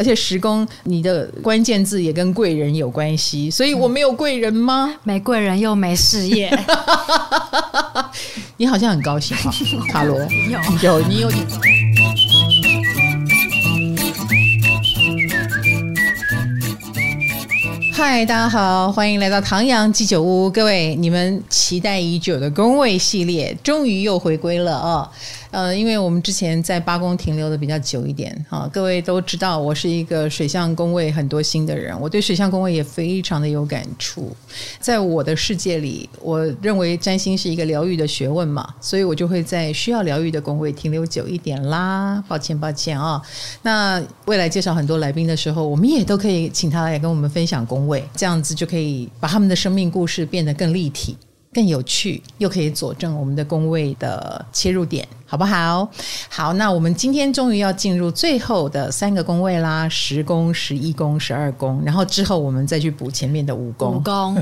而且十宫你的关键字也跟贵人有关系，所以我没有贵人吗？没贵人又没事业，你好像很高兴哈，卡罗有有你有点。嗨，大家好，欢迎来到唐阳鸡酒屋，各位，你们期待已久的宫位系列终于又回归了哦。呃，因为我们之前在八宫停留的比较久一点，哈，各位都知道我是一个水象宫位很多星的人，我对水象宫位也非常的有感触。在我的世界里，我认为占星是一个疗愈的学问嘛，所以我就会在需要疗愈的宫位停留久一点啦。抱歉，抱歉啊。那未来介绍很多来宾的时候，我们也都可以请他来跟我们分享宫位，这样子就可以把他们的生命故事变得更立体。更有趣，又可以佐证我们的宫位的切入点，好不好？好，那我们今天终于要进入最后的三个宫位啦，十宫、十一宫、十二宫，然后之后我们再去补前面的五宫。五宫，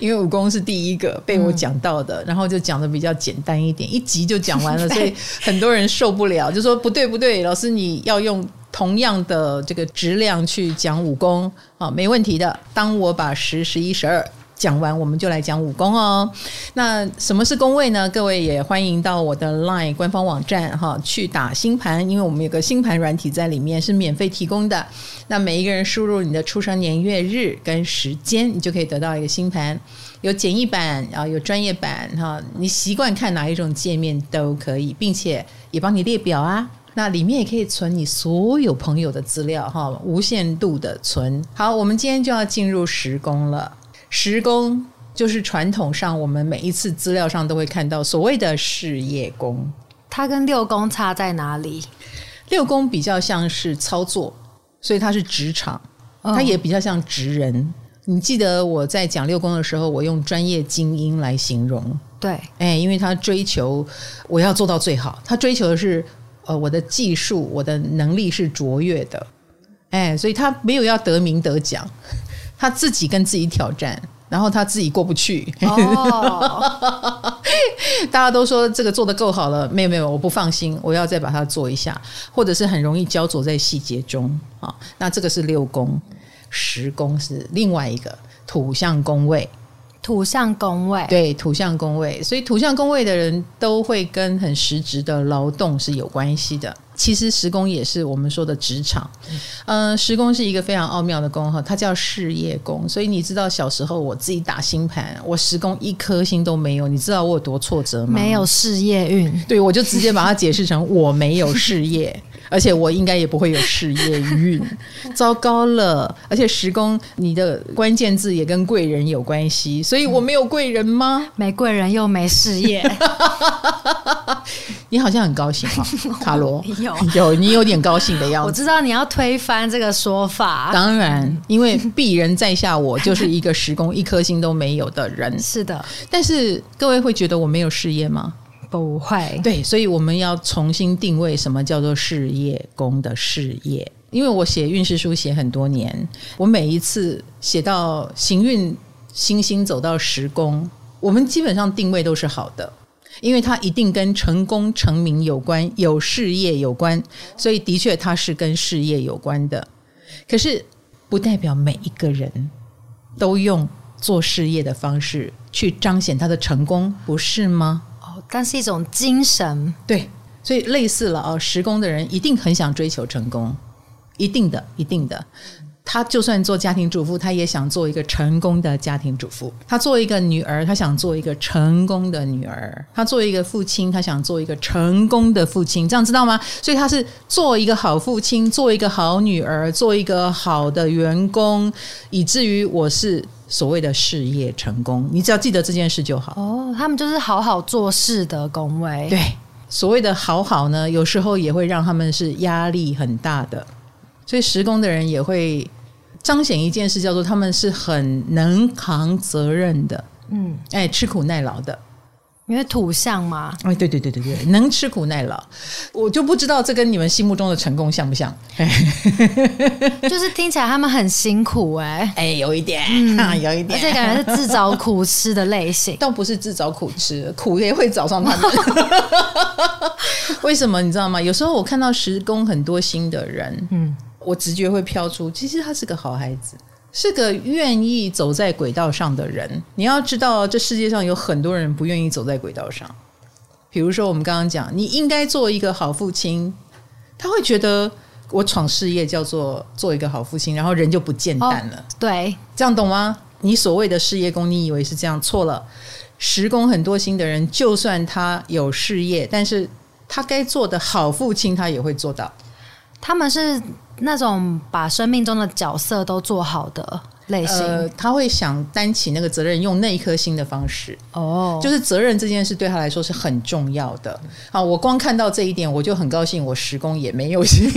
因为五宫是第一个被我讲到的，嗯、然后就讲的比较简单一点，一集就讲完了，所以很多人受不了，就说不对不对，老师你要用同样的这个质量去讲五宫啊，没问题的。当我把十、十一、十二。讲完，我们就来讲五宫哦。那什么是宫位呢？各位也欢迎到我的 LINE 官方网站哈去打星盘，因为我们有个星盘软体在里面是免费提供的。那每一个人输入你的出生年月日跟时间，你就可以得到一个星盘。有简易版啊，有专业版哈。你习惯看哪一种界面都可以，并且也帮你列表啊。那里面也可以存你所有朋友的资料哈，无限度的存。好，我们今天就要进入时宫了。十宫就是传统上我们每一次资料上都会看到所谓的事业宫，它跟六宫差在哪里？六宫比较像是操作，所以它是职场，它也比较像职人。哦、你记得我在讲六宫的时候，我用专业精英来形容，对，哎，因为他追求我要做到最好，他追求的是呃我的技术，我的能力是卓越的，哎，所以他没有要得名得奖。他自己跟自己挑战，然后他自己过不去。哦、大家都说这个做的够好了，没有没有，我不放心，我要再把它做一下，或者是很容易焦灼在细节中啊。那这个是六宫，十宫是另外一个土象宫位，土象宫位对土象宫位，所以土象宫位的人都会跟很实质的劳动是有关系的。其实时宫也是我们说的职场，嗯、呃，十宫是一个非常奥妙的宫哈，它叫事业宫。所以你知道小时候我自己打星盘，我时宫一颗星都没有，你知道我有多挫折吗？没有事业运，对，我就直接把它解释成我没有事业。而且我应该也不会有事业运，糟糕了！而且十宫你的关键字也跟贵人有关系，所以我没有贵人吗？没贵人又没事业，你好像很高兴哈、哦，卡罗有有你有点高兴的样子。我知道你要推翻这个说法，当然，因为鄙人在下，我就是一个十宫一颗星都没有的人。是的，但是各位会觉得我没有事业吗？不会，对，所以我们要重新定位什么叫做事业宫的事业。因为我写运势书写很多年，我每一次写到行运星星走到十宫，我们基本上定位都是好的，因为它一定跟成功成名有关，有事业有关，所以的确它是跟事业有关的。可是不代表每一个人都用做事业的方式去彰显他的成功，不是吗？但是一种精神，对，所以类似了哦。十宫的人一定很想追求成功，一定的，一定的。他就算做家庭主妇，他也想做一个成功的家庭主妇。他做一个女儿，他想做一个成功的女儿。他做一个父亲，他想做一个成功的父亲。这样知道吗？所以他是做一个好父亲，做一个好女儿，做一个好的员工，以至于我是。所谓的事业成功，你只要记得这件事就好。哦，他们就是好好做事的工位。对，所谓的好好呢，有时候也会让他们是压力很大的。所以十宫的人也会彰显一件事，叫做他们是很能扛责任的。嗯，哎，吃苦耐劳的。因为土象嘛，哎，对对对对对，能吃苦耐劳，我就不知道这跟你们心目中的成功像不像？就是听起来他们很辛苦哎，哎，有一点，嗯、有一点，而且感觉是自找苦吃的类型，倒不是自找苦吃，苦也会找上他们。为什么你知道吗？有时候我看到十宫很多新的人，嗯，我直觉会飘出，其实他是个好孩子，是个愿意走在轨道上的人。你要知道，这世界上有很多人不愿意走在轨道上。比如说，我们刚刚讲，你应该做一个好父亲，他会觉得我闯事业叫做做一个好父亲，然后人就不见淡了。哦、对，这样懂吗？你所谓的事业宫，你以为是这样，错了。十宫很多心的人，就算他有事业，但是他该做的好父亲，他也会做到。他们是那种把生命中的角色都做好的类型，呃，他会想担起那个责任，用那一颗心的方式。哦，就是责任这件事对他来说是很重要的。好，我光看到这一点，我就很高兴，我十宫也没有心。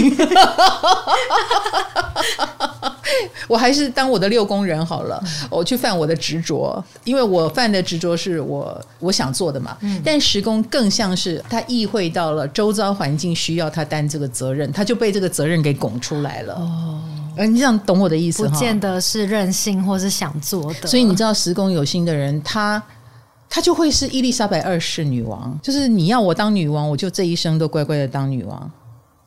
我还是当我的六宫人好了，我去犯我的执着，因为我犯的执着是我我想做的嘛。嗯但时宫更像是他意会到了周遭环境需要他担这个责任，他就被这个责任给拱出来了。哦，你这样懂我的意思？不见得是任性或是想做的。所以你知道十宫有心的人，他他就会是伊丽莎白二世女王，就是你要我当女王，我就这一生都乖乖的当女王。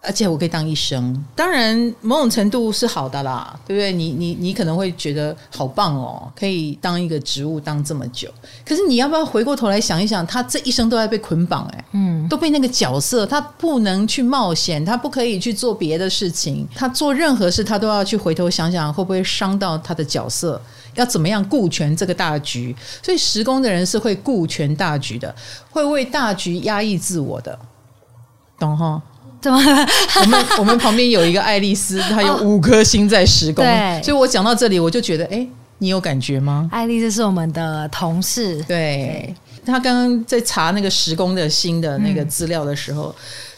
而且我可以当医生，当然某种程度是好的啦，对不对？你你你可能会觉得好棒哦，可以当一个职务当这么久。可是你要不要回过头来想一想，他这一生都在被捆绑，哎，嗯，都被那个角色，他不能去冒险，他不可以去做别的事情，他做任何事他都要去回头想想会不会伤到他的角色，要怎么样顾全这个大局。所以时工的人是会顾全大局的，会为大局压抑自我的，懂哈？怎么？我们我们旁边有一个爱丽丝，她有五颗星在十宫，对，所以我讲到这里，我就觉得，哎，你有感觉吗？爱丽丝是我们的同事，对，她刚刚在查那个施工的新的那个资料的时候，嗯、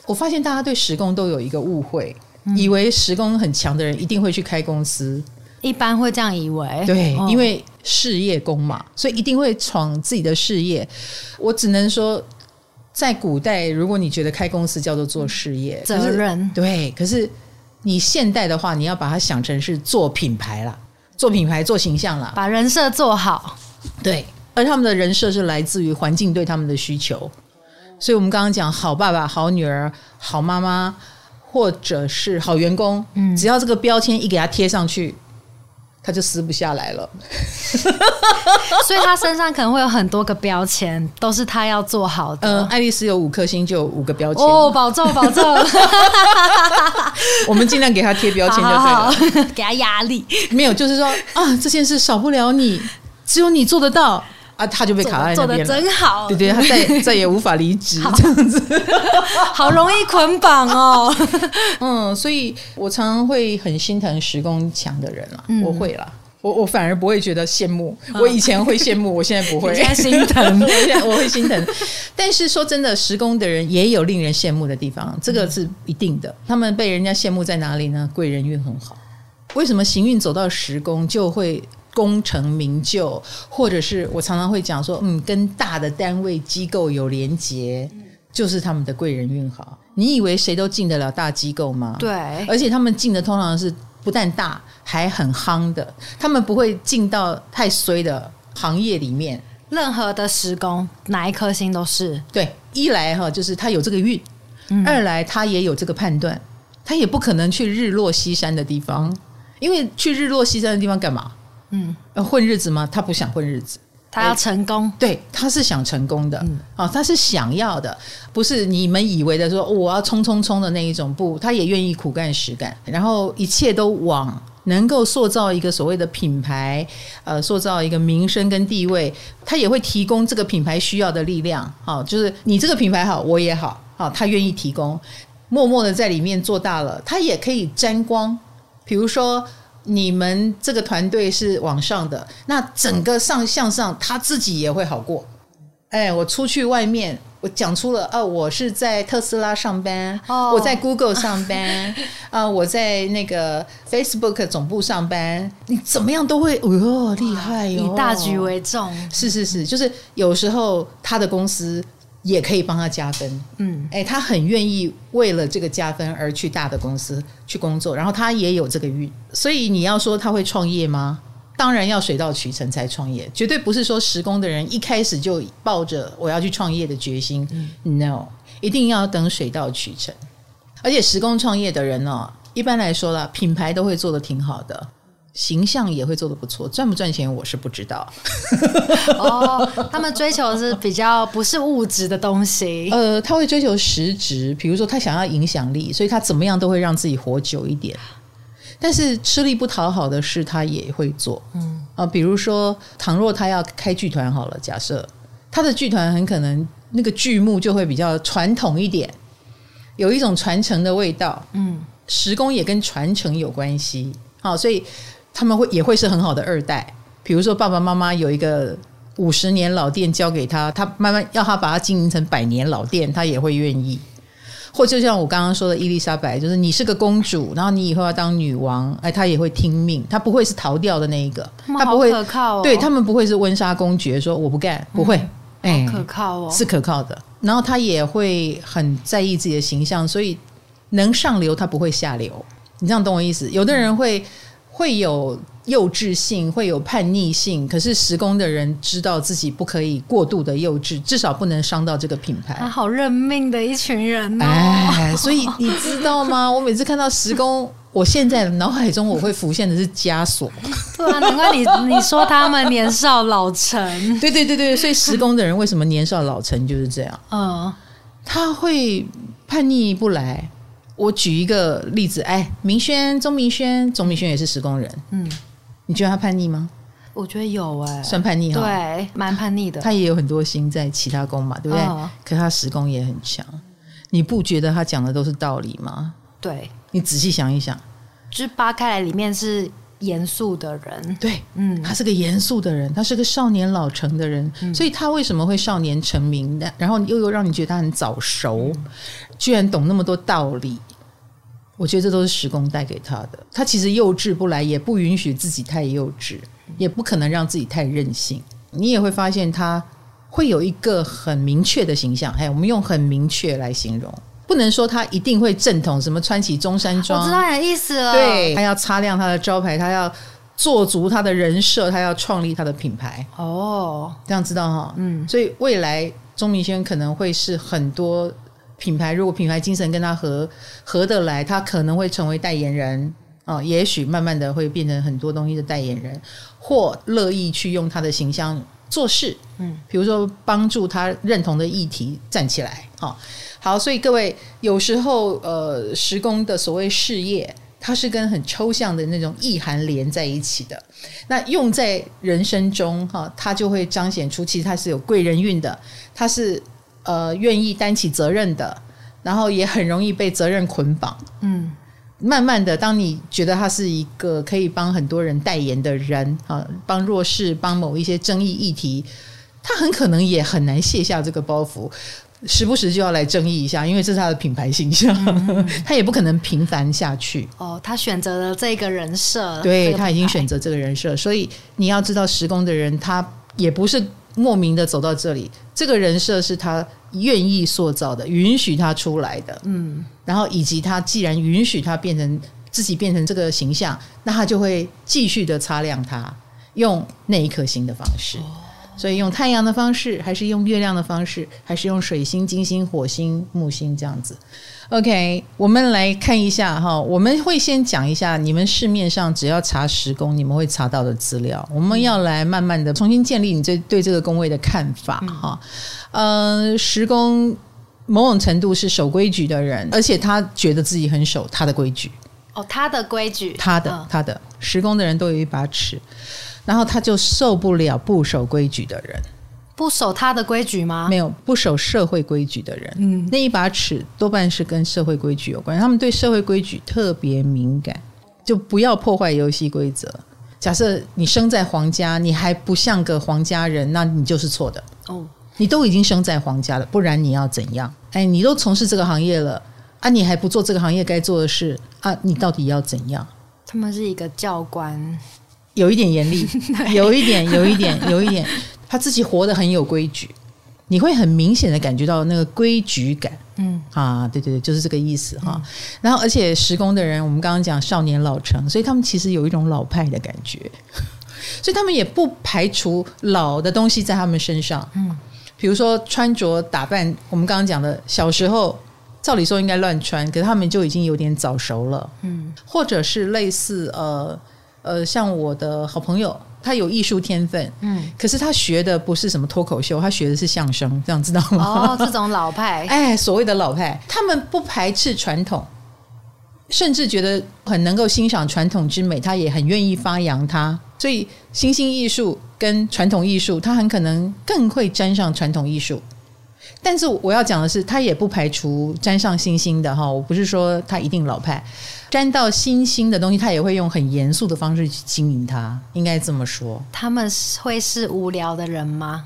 我发现大家对施工都有一个误会，嗯、以为施工很强的人一定会去开公司，一般会这样以为，对，哦、因为事业工嘛，所以一定会闯自己的事业。我只能说。在古代，如果你觉得开公司叫做做事业，责任对，可是你现代的话，你要把它想成是做品牌啦，做品牌、做形象啦，把人设做好。对，而他们的人设是来自于环境对他们的需求，所以我们刚刚讲好爸爸、好女儿、好妈妈，或者是好员工，嗯，只要这个标签一给他贴上去。他就撕不下来了，所以他身上可能会有很多个标签，都是他要做好的。嗯，爱丽丝有五颗星，就有五个标签哦，保重保重。我们尽量给他贴标签就对了，好好 给他压力。没有，就是说啊，这件事少不了你，只有你做得到。啊，他就被卡在那边了。做的真好，对对，他再 再也无法离职，这样子，好容易捆绑哦。嗯，所以我常常会很心疼时工强的人了。嗯、我会啦，我我反而不会觉得羡慕。我以前会羡慕，我现在不会。现在心疼，我现在我会心疼。但是说真的，时工的人也有令人羡慕的地方，这个是一定的。他们被人家羡慕在哪里呢？贵人运很好。为什么行运走到时工就会？功成名就，或者是我常常会讲说，嗯，跟大的单位机构有连结，就是他们的贵人运好。你以为谁都进得了大机构吗？对，而且他们进的通常是不但大，还很夯的。他们不会进到太衰的行业里面。任何的时工，哪一颗星都是对。一来哈，就是他有这个运；嗯、二来他也有这个判断，他也不可能去日落西山的地方，因为去日落西山的地方干嘛？嗯，混日子吗？他不想混日子，他要成功。对，他是想成功的。嗯，哦，他是想要的，不是你们以为的说我要冲冲冲的那一种。不，他也愿意苦干实干，然后一切都往能够塑造一个所谓的品牌，呃，塑造一个名声跟地位。他也会提供这个品牌需要的力量。好，就是你这个品牌好，我也好。好，他愿意提供，默默的在里面做大了，他也可以沾光。比如说。你们这个团队是往上的，那整个上向上，他自己也会好过。哎，我出去外面，我讲出了，哦，我是在特斯拉上班，哦，我在 Google 上班，啊，我在那个 Facebook 总部上班，你怎么样都会，哦哟，厉害哟，以大局为重，是是是，就是有时候他的公司。也可以帮他加分，嗯，哎，他很愿意为了这个加分而去大的公司去工作，然后他也有这个运，所以你要说他会创业吗？当然要水到渠成才创业，绝对不是说施工的人一开始就抱着我要去创业的决心，嗯，no，一定要等水到渠成，而且施工创业的人呢、哦。一般来说啦，品牌都会做得挺好的。形象也会做得不错，赚不赚钱我是不知道。哦，他们追求的是比较不是物质的东西。呃，他会追求实质，比如说他想要影响力，所以他怎么样都会让自己活久一点。但是吃力不讨好的事，他也会做。嗯啊，比如说，倘若他要开剧团好了，假设他的剧团很可能那个剧目就会比较传统一点，有一种传承的味道。嗯，时工也跟传承有关系。好，所以。他们会也会是很好的二代，比如说爸爸妈妈有一个五十年老店交给他，他慢慢要他把它经营成百年老店，他也会愿意。或就像我刚刚说的伊丽莎白，就是你是个公主，然后你以后要当女王，哎，他也会听命，他不会是逃掉的那一个，他不会可靠、哦，对他们不会是温莎公爵说我不干，不会，哎、嗯，可靠哦，是可靠的。然后他也会很在意自己的形象，所以能上流他不会下流，你这样懂我意思？有的人会。会有幼稚性，会有叛逆性，可是时工的人知道自己不可以过度的幼稚，至少不能伤到这个品牌。他好认命的一群人哦！哎，所以你知道吗？我每次看到时工，我现在脑海中我会浮现的是枷锁。对啊，难怪你你说他们年少老成。对对对对，所以时工的人为什么年少老成就是这样？嗯，他会叛逆不来。我举一个例子，哎，明轩，钟明轩，钟明轩也是时工人，嗯，你觉得他叛逆吗？我觉得有哎、欸，算叛逆哈，对，蛮叛逆的。他也有很多心在其他工嘛，对不对？哦、可是他时工也很强，你不觉得他讲的都是道理吗？对，你仔细想一想，就是扒开来里面是严肃的人，对，嗯，他是个严肃的人，他是个少年老成的人，嗯、所以他为什么会少年成名的？然后又又让你觉得他很早熟，嗯、居然懂那么多道理。我觉得这都是时光带给他的。他其实幼稚不来，也不允许自己太幼稚，也不可能让自己太任性。你也会发现他会有一个很明确的形象。哎，我们用很明确来形容，不能说他一定会正统，什么穿起中山装。我知道你的意思了。对，他要擦亮他的招牌，他要做足他的人设，他要创立他的品牌。哦，这样知道哈？嗯，所以未来钟明轩可能会是很多。品牌如果品牌精神跟他合合得来，他可能会成为代言人哦，也许慢慢的会变成很多东西的代言人，或乐意去用他的形象做事，嗯，比如说帮助他认同的议题站起来，好、哦，好，所以各位有时候呃，十宫的所谓事业，它是跟很抽象的那种意涵连在一起的，那用在人生中哈、哦，它就会彰显出其实它是有贵人运的，它是。呃，愿意担起责任的，然后也很容易被责任捆绑。嗯，慢慢的，当你觉得他是一个可以帮很多人代言的人啊，帮弱势，帮某一些争议议题，他很可能也很难卸下这个包袱，时不时就要来争议一下，因为这是他的品牌形象，嗯、他也不可能平凡下去。哦，他选择了这个人设，对，他已经选择这个人设，所以你要知道，十宫的人他也不是莫名的走到这里，这个人设是他。愿意塑造的，允许他出来的，嗯，然后以及他既然允许他变成自己变成这个形象，那他就会继续的擦亮它，用那一颗星的方式，所以用太阳的方式，还是用月亮的方式，还是用水星、金星、火星、木星这样子。OK，我们来看一下哈，我们会先讲一下你们市面上只要查十宫，你们会查到的资料。我们要来慢慢的重新建立你这对这个宫位的看法哈。嗯、呃，十宫某种程度是守规矩的人，而且他觉得自己很守他的规矩。哦，他的规矩，他的他的施工的人都有一把尺，然后他就受不了不守规矩的人。不守他的规矩吗？没有，不守社会规矩的人，嗯，那一把尺多半是跟社会规矩有关。他们对社会规矩特别敏感，就不要破坏游戏规则。假设你生在皇家，你还不像个皇家人，那你就是错的。哦，你都已经生在皇家了，不然你要怎样？哎，你都从事这个行业了啊，你还不做这个行业该做的事啊？你到底要怎样？他们是一个教官，有一点严厉，有一点，有一点，有一点。他自己活得很有规矩，你会很明显的感觉到那个规矩感。嗯啊，对对对，就是这个意思哈。嗯、然后，而且时工的人，我们刚刚讲少年老成，所以他们其实有一种老派的感觉，所以他们也不排除老的东西在他们身上。嗯，比如说穿着打扮，我们刚刚讲的小时候照理说应该乱穿，可是他们就已经有点早熟了。嗯，或者是类似呃呃，像我的好朋友，他有艺术天分，嗯，可是他学的不是什么脱口秀，他学的是相声，这样知道吗？哦，这种老派，哎，所谓的老派，他们不排斥传统。甚至觉得很能够欣赏传统之美，他也很愿意发扬它。所以新兴艺术跟传统艺术，他很可能更会沾上传统艺术。但是我要讲的是，他也不排除沾上新兴的哈。我不是说他一定老派，沾到新兴的东西，他也会用很严肃的方式去经营它。应该这么说，他们会是无聊的人吗？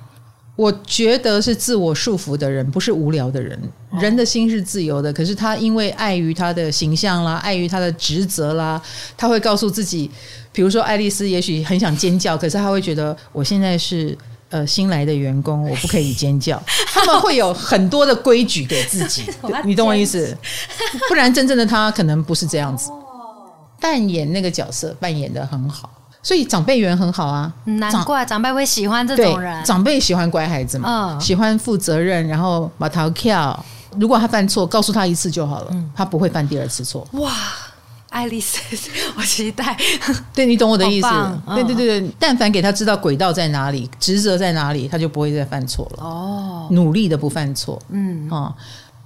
我觉得是自我束缚的人，不是无聊的人。人的心是自由的，可是他因为碍于他的形象啦，碍于他的职责啦，他会告诉自己，比如说爱丽丝也许很想尖叫，可是他会觉得我现在是呃新来的员工，我不可以尖叫。他们会有很多的规矩给自己，你懂我意思？不然真正的他可能不是这样子。扮演那个角色扮演的很好。所以长辈缘很好啊，难怪长辈会喜欢这种人。长辈喜欢乖孩子嘛，嗯、喜欢负责任，然后把头跳。如果他犯错，告诉他一次就好了，嗯、他不会犯第二次错。哇，爱丽丝，我期待。对，你懂我的意思？嗯、对对对对，但凡给他知道轨道在哪里，职责在哪里，他就不会再犯错了。哦，努力的不犯错。嗯啊。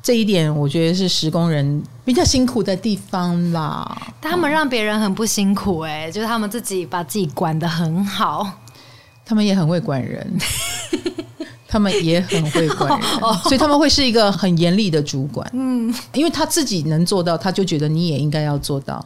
这一点我觉得是施工人比较辛苦的地方啦。他们让别人很不辛苦哎、欸，就是他们自己把自己管得很好，他们也很会管人，他们也很会管人，所以他们会是一个很严厉的主管。嗯，因为他自己能做到，他就觉得你也应该要做到。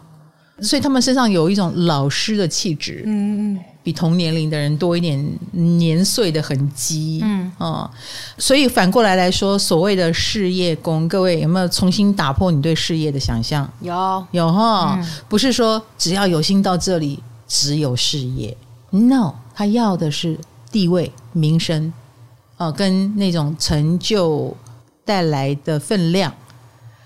所以他们身上有一种老师的气质，嗯嗯，比同年龄的人多一点年岁的痕迹，嗯。哦，所以反过来来说，所谓的事业工，各位有没有重新打破你对事业的想象？有。有哈，嗯、不是说只要有心到这里只有事业，no，他要的是地位、名声，哦，跟那种成就带来的分量。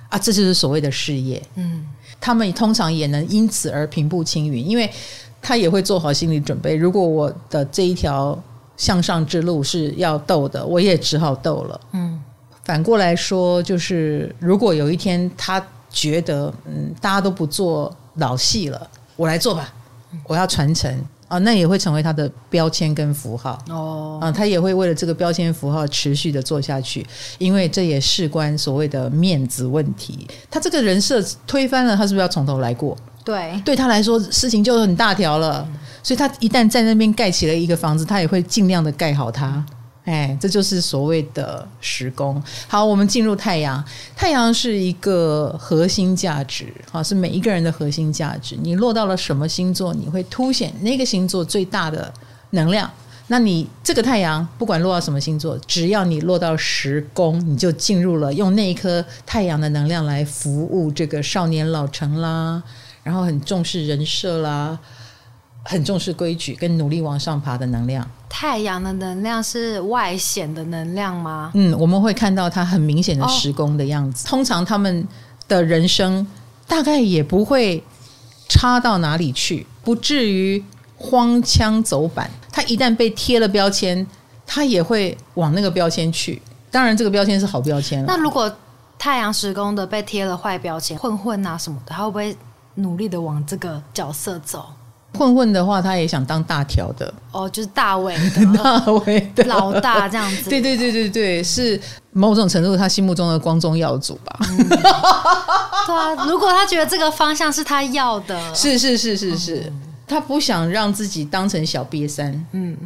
啊，这就是所谓的事业，嗯。他们通常也能因此而平步青云，因为他也会做好心理准备。如果我的这一条向上之路是要斗的，我也只好斗了。嗯，反过来说，就是如果有一天他觉得，嗯，大家都不做老戏了，我来做吧，我要传承。啊，那也会成为他的标签跟符号哦。啊，他也会为了这个标签符号持续的做下去，因为这也事关所谓的面子问题。他这个人设推翻了，他是不是要从头来过？对，对他来说事情就很大条了。嗯，所以他一旦在那边盖起了一个房子，他也会尽量的盖好它。哎，这就是所谓的时工。好，我们进入太阳。太阳是一个核心价值，好，是每一个人的核心价值。你落到了什么星座，你会凸显那个星座最大的能量。那你这个太阳，不管落到什么星座，只要你落到时工，你就进入了用那一颗太阳的能量来服务这个少年老成啦，然后很重视人设啦。很重视规矩跟努力往上爬的能量。太阳的能量是外显的能量吗？嗯，我们会看到它很明显的时工的样子。哦、通常他们的人生大概也不会差到哪里去，不至于荒腔走板。他一旦被贴了标签，他也会往那个标签去。当然，这个标签是好标签。那如果太阳时工的被贴了坏标签，混混啊什么的，他会不会努力的往这个角色走？混混的话，他也想当大条的哦，就是大尾 大伟的老大这样子。对对对对对，是某种程度他心目中的光宗耀祖吧？嗯、对啊，如果他觉得这个方向是他要的，是是是是是，嗯、他不想让自己当成小瘪三。嗯。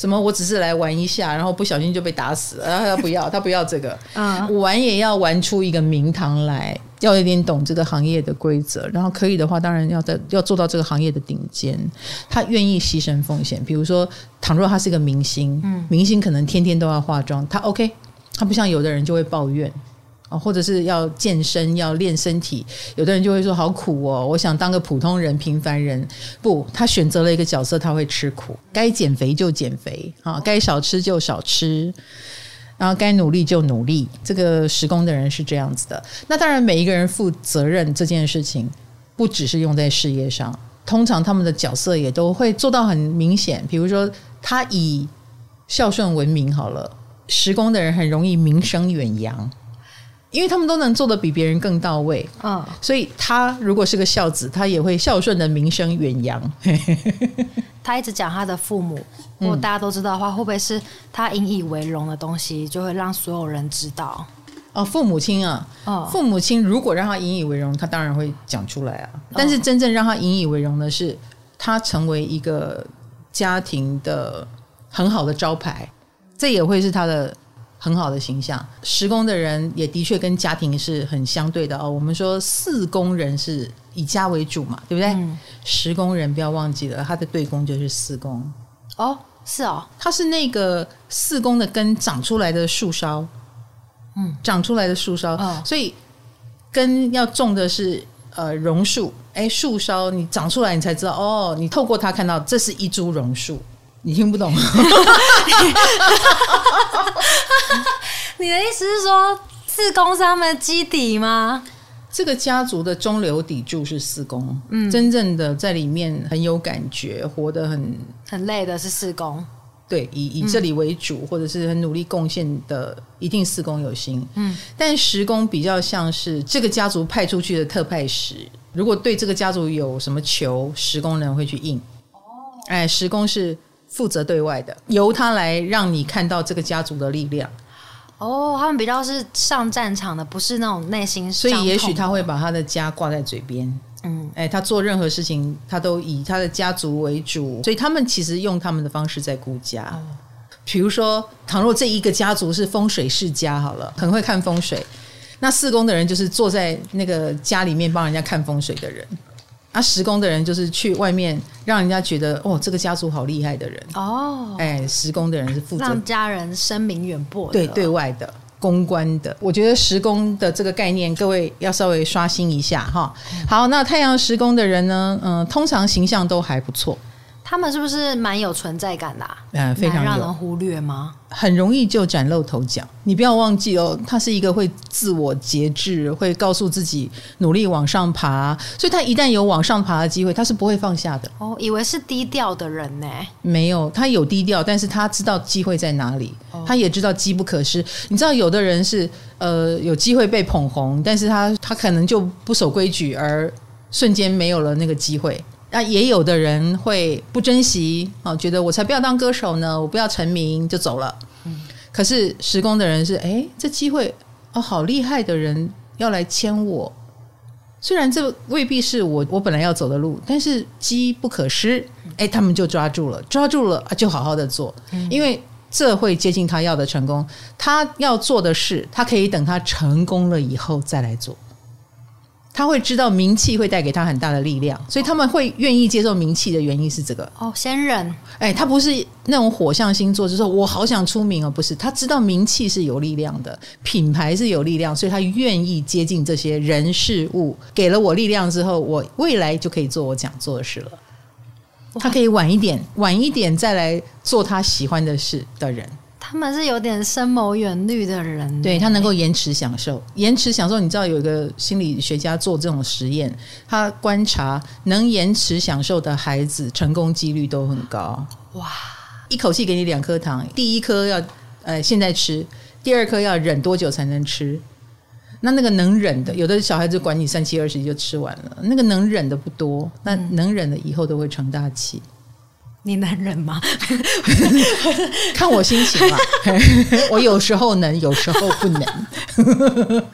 什么？我只是来玩一下，然后不小心就被打死了。然 后他不要，他不要这个。嗯，玩也要玩出一个名堂来，要有点懂这个行业的规则。然后可以的话，当然要在要做到这个行业的顶尖。他愿意牺牲奉献。比如说，倘若他是一个明星，嗯，明星可能天天都要化妆，他 OK。他不像有的人就会抱怨。啊，或者是要健身，要练身体，有的人就会说好苦哦，我想当个普通人、平凡人。不，他选择了一个角色，他会吃苦，该减肥就减肥，啊，该少吃就少吃，然后该努力就努力。这个时工的人是这样子的。那当然，每一个人负责任这件事情，不只是用在事业上，通常他们的角色也都会做到很明显。比如说，他以孝顺闻名好了，时工的人很容易名声远扬。因为他们都能做得比别人更到位，嗯，所以他如果是个孝子，他也会孝顺的名声远扬。他一直讲他的父母，如果大家都知道的话，会不会是他引以为荣的东西，就会让所有人知道？哦，父母亲啊，哦，父母亲如果让他引以为荣，他当然会讲出来啊。但是真正让他引以为荣的是，他成为一个家庭的很好的招牌，这也会是他的。很好的形象，十宫的人也的确跟家庭是很相对的哦。我们说四宫人是以家为主嘛，对不对？嗯、十宫人不要忘记了，他的对宫就是四宫。哦，是哦，他是那个四宫的根长出来的树梢，嗯，长出来的树梢，哦、所以根要种的是呃榕树。哎，树梢你长出来，你才知道哦。你透过它看到这是一株榕树。你听不懂？你的意思是说四宫是他们的基底吗？这个家族的中流砥柱是四宫，嗯，真正的在里面很有感觉，活得很很累的是四宫。对，以以这里为主，嗯、或者是很努力贡献的，一定四宫有心。嗯，但十宫比较像是这个家族派出去的特派使，如果对这个家族有什么求，十宫人会去应。哦，哎，十宫是。负责对外的，由他来让你看到这个家族的力量。哦，他们比较是上战场的，不是那种内心。所以也许他会把他的家挂在嘴边。嗯，哎，他做任何事情，他都以他的家族为主。所以他们其实用他们的方式在顾家。哦，比如说，倘若这一个家族是风水世家，好了，很会看风水，那四宫的人就是坐在那个家里面帮人家看风水的人。啊，十宫的人就是去外面让人家觉得哦，这个家族好厉害的人哦。哎，十宫的人是负责让家人声名远播，对对外的公关的。我觉得十宫的这个概念，各位要稍微刷新一下哈。好，那太阳十宫的人呢，嗯，通常形象都还不错。他们是不是蛮有存在感的？啊？嗯，非常让人忽略吗？很容易就崭露头角。你不要忘记哦，他是一个会自我节制，会告诉自己努力往上爬。所以他一旦有往上爬的机会，他是不会放下的。哦，以为是低调的人呢？没有，他有低调，但是他知道机会在哪里，他也知道机不可失。你知道，有的人是呃有机会被捧红，但是他他可能就不守规矩，而瞬间没有了那个机会。那也有的人会不珍惜啊，觉得我才不要当歌手呢，我不要成名就走了。嗯，可是时工的人是，哎，这机会哦，好厉害的人要来牵我，虽然这未必是我我本来要走的路，但是机不可失，哎，他们就抓住了，抓住了就好好的做，因为这会接近他要的成功。他要做的事，他可以等他成功了以后再来做。他会知道名气会带给他很大的力量，所以他们会愿意接受名气的原因是这个。哦，先忍。哎，他不是那种火象星座，就是说我好想出名哦，不是。他知道名气是有力量的，品牌是有力量，所以他愿意接近这些人事物。给了我力量之后，我未来就可以做我想做的事了。他可以晚一点，晚一点再来做他喜欢的事的人。他们是有点深谋远虑的人，对，他能够延迟享受，延迟享受。你知道有一个心理学家做这种实验，他观察能延迟享受的孩子，成功几率都很高。哇！一口气给你两颗糖，第一颗要呃现在吃，第二颗要忍多久才能吃？那那个能忍的，有的小孩子管你三七二十一就吃完了，那个能忍的不多，那能忍的以后都会成大器。你能忍吗？看我心情吧。我有时候能，有时候不能。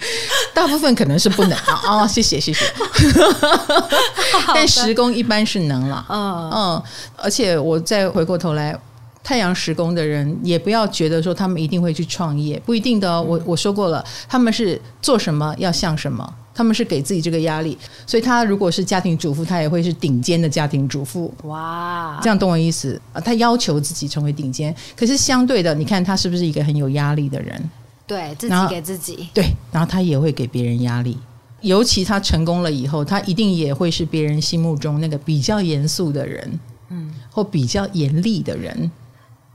大部分可能是不能啊。哦，谢谢谢谢。但十宫一般是能了。嗯嗯，而且我再回过头来，太阳时工的人也不要觉得说他们一定会去创业，不一定的哦。我我说过了，他们是做什么要像什么。他们是给自己这个压力，所以他如果是家庭主妇，他也会是顶尖的家庭主妇。哇，这样懂我意思啊？他要求自己成为顶尖，可是相对的，你看他是不是一个很有压力的人？对，自己给自己。对，然后他也会给别人压力，尤其他成功了以后，他一定也会是别人心目中那个比较严肃的人，嗯，或比较严厉的人。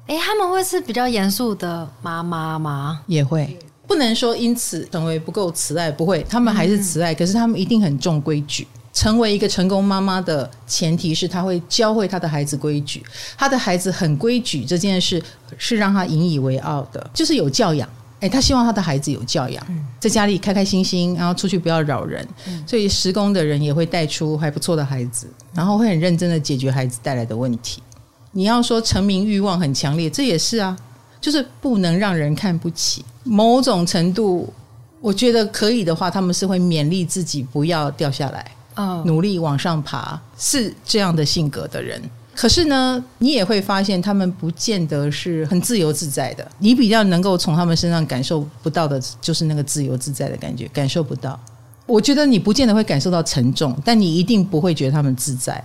哎，他们会是比较严肃的妈妈吗？也会。不能说因此成为不够慈爱，不会，他们还是慈爱，可是他们一定很重规矩。成为一个成功妈妈的前提是，他会教会他的孩子规矩。他的孩子很规矩这件事是让他引以为傲的，就是有教养。哎，他希望他的孩子有教养，在家里开开心心，然后出去不要扰人。所以施工的人也会带出还不错的孩子，然后会很认真的解决孩子带来的问题。你要说成名欲望很强烈，这也是啊，就是不能让人看不起。某种程度，我觉得可以的话，他们是会勉励自己不要掉下来，努力往上爬，是这样的性格的人。可是呢，你也会发现他们不见得是很自由自在的。你比较能够从他们身上感受不到的，就是那个自由自在的感觉，感受不到。我觉得你不见得会感受到沉重，但你一定不会觉得他们自在。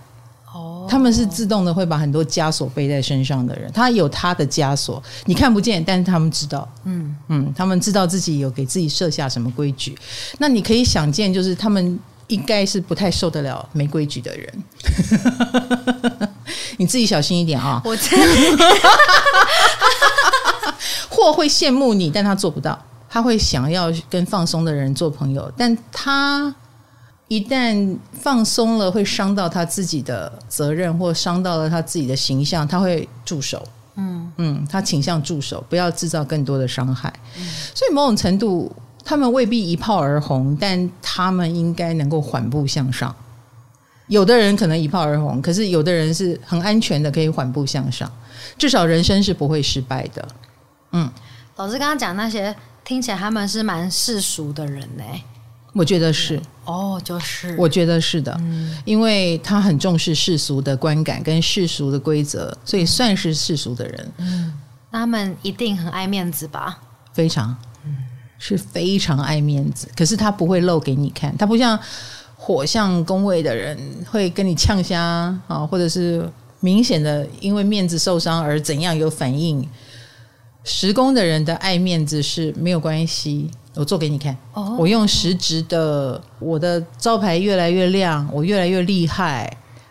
哦，他们是自动的会把很多枷锁背在身上的人，他有他的枷锁，你看不见，但是他们知道。嗯嗯，他们知道自己有给自己设下什么规矩。那你可以想见，就是他们应该是不太受得了没规矩的人。你自己小心一点啊！我真的，或会羡慕你，但他做不到。他会想要跟放松的人做朋友，但他一旦放松了，会伤到他自己的责任，或伤到了他自己的形象，他会驻手。嗯嗯，他倾向驻手，不要制造更多的伤害。所以某种程度，他们未必一炮而红，但他们应该能够缓步向上。有的人可能一炮而红，可是有的人是很安全的，可以缓步向上，至少人生是不会失败的。嗯，老师刚刚讲那些，听起来他们是蛮世俗的人呢？我觉得是哦，就是我觉得是的，嗯，因为他很重视世俗的观感跟世俗的规则，所以算是世俗的人。嗯，他们一定很爱面子吧？非常，嗯，是非常爱面子，可是他不会露给你看，他不像。火象宫位的人会跟你呛虾啊，或者是明显的因为面子受伤而怎样有反应。十宫的人的爱面子是没有关系，我做给你看。哦，我用实质的，我的招牌越来越亮，我越来越厉害，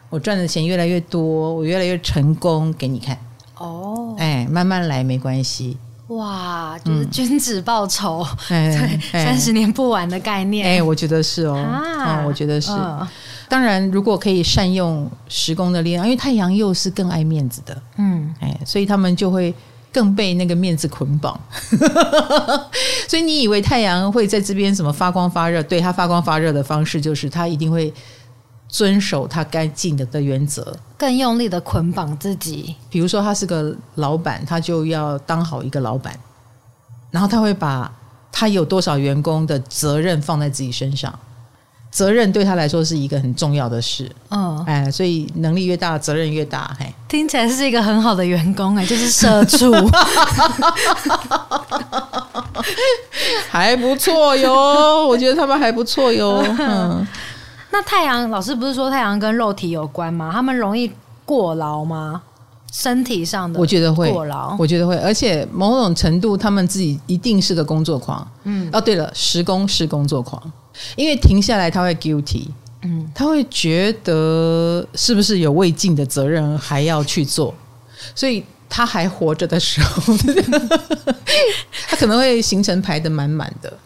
我赚的钱越来越多，我越来越成功，给你看。哦，哎，慢慢来没关系。哇，就是君子报仇，嗯、对，三十年不晚的概念。哎，我觉得是哦，啊、嗯，我觉得是。嗯、当然，如果可以善用时工的力量，因为太阳又是更爱面子的，嗯，哎，所以他们就会更被那个面子捆绑。所以你以为太阳会在这边什么发光发热？对，它发光发热的方式就是他一定会。遵守他该尽的的原则，更用力的捆绑自己。比如说，他是个老板，他就要当好一个老板，然后他会把他有多少员工的责任放在自己身上，责任对他来说是一个很重要的事。嗯，哎，所以能力越大，责任越大。嘿，听起来是一个很好的员工，哎，就是社畜，还不错哟。我觉得他们还不错哟。嗯。那太阳老师不是说太阳跟肉体有关吗？他们容易过劳吗？身体上的，我觉得会过劳，我觉得会，而且某种程度，他们自己一定是个工作狂。嗯，哦，对了，时工是工作狂，因为停下来他会 guilty，嗯，他会觉得是不是有未尽的责任还要去做，所以他还活着的时候，他可能会行程排的满满的，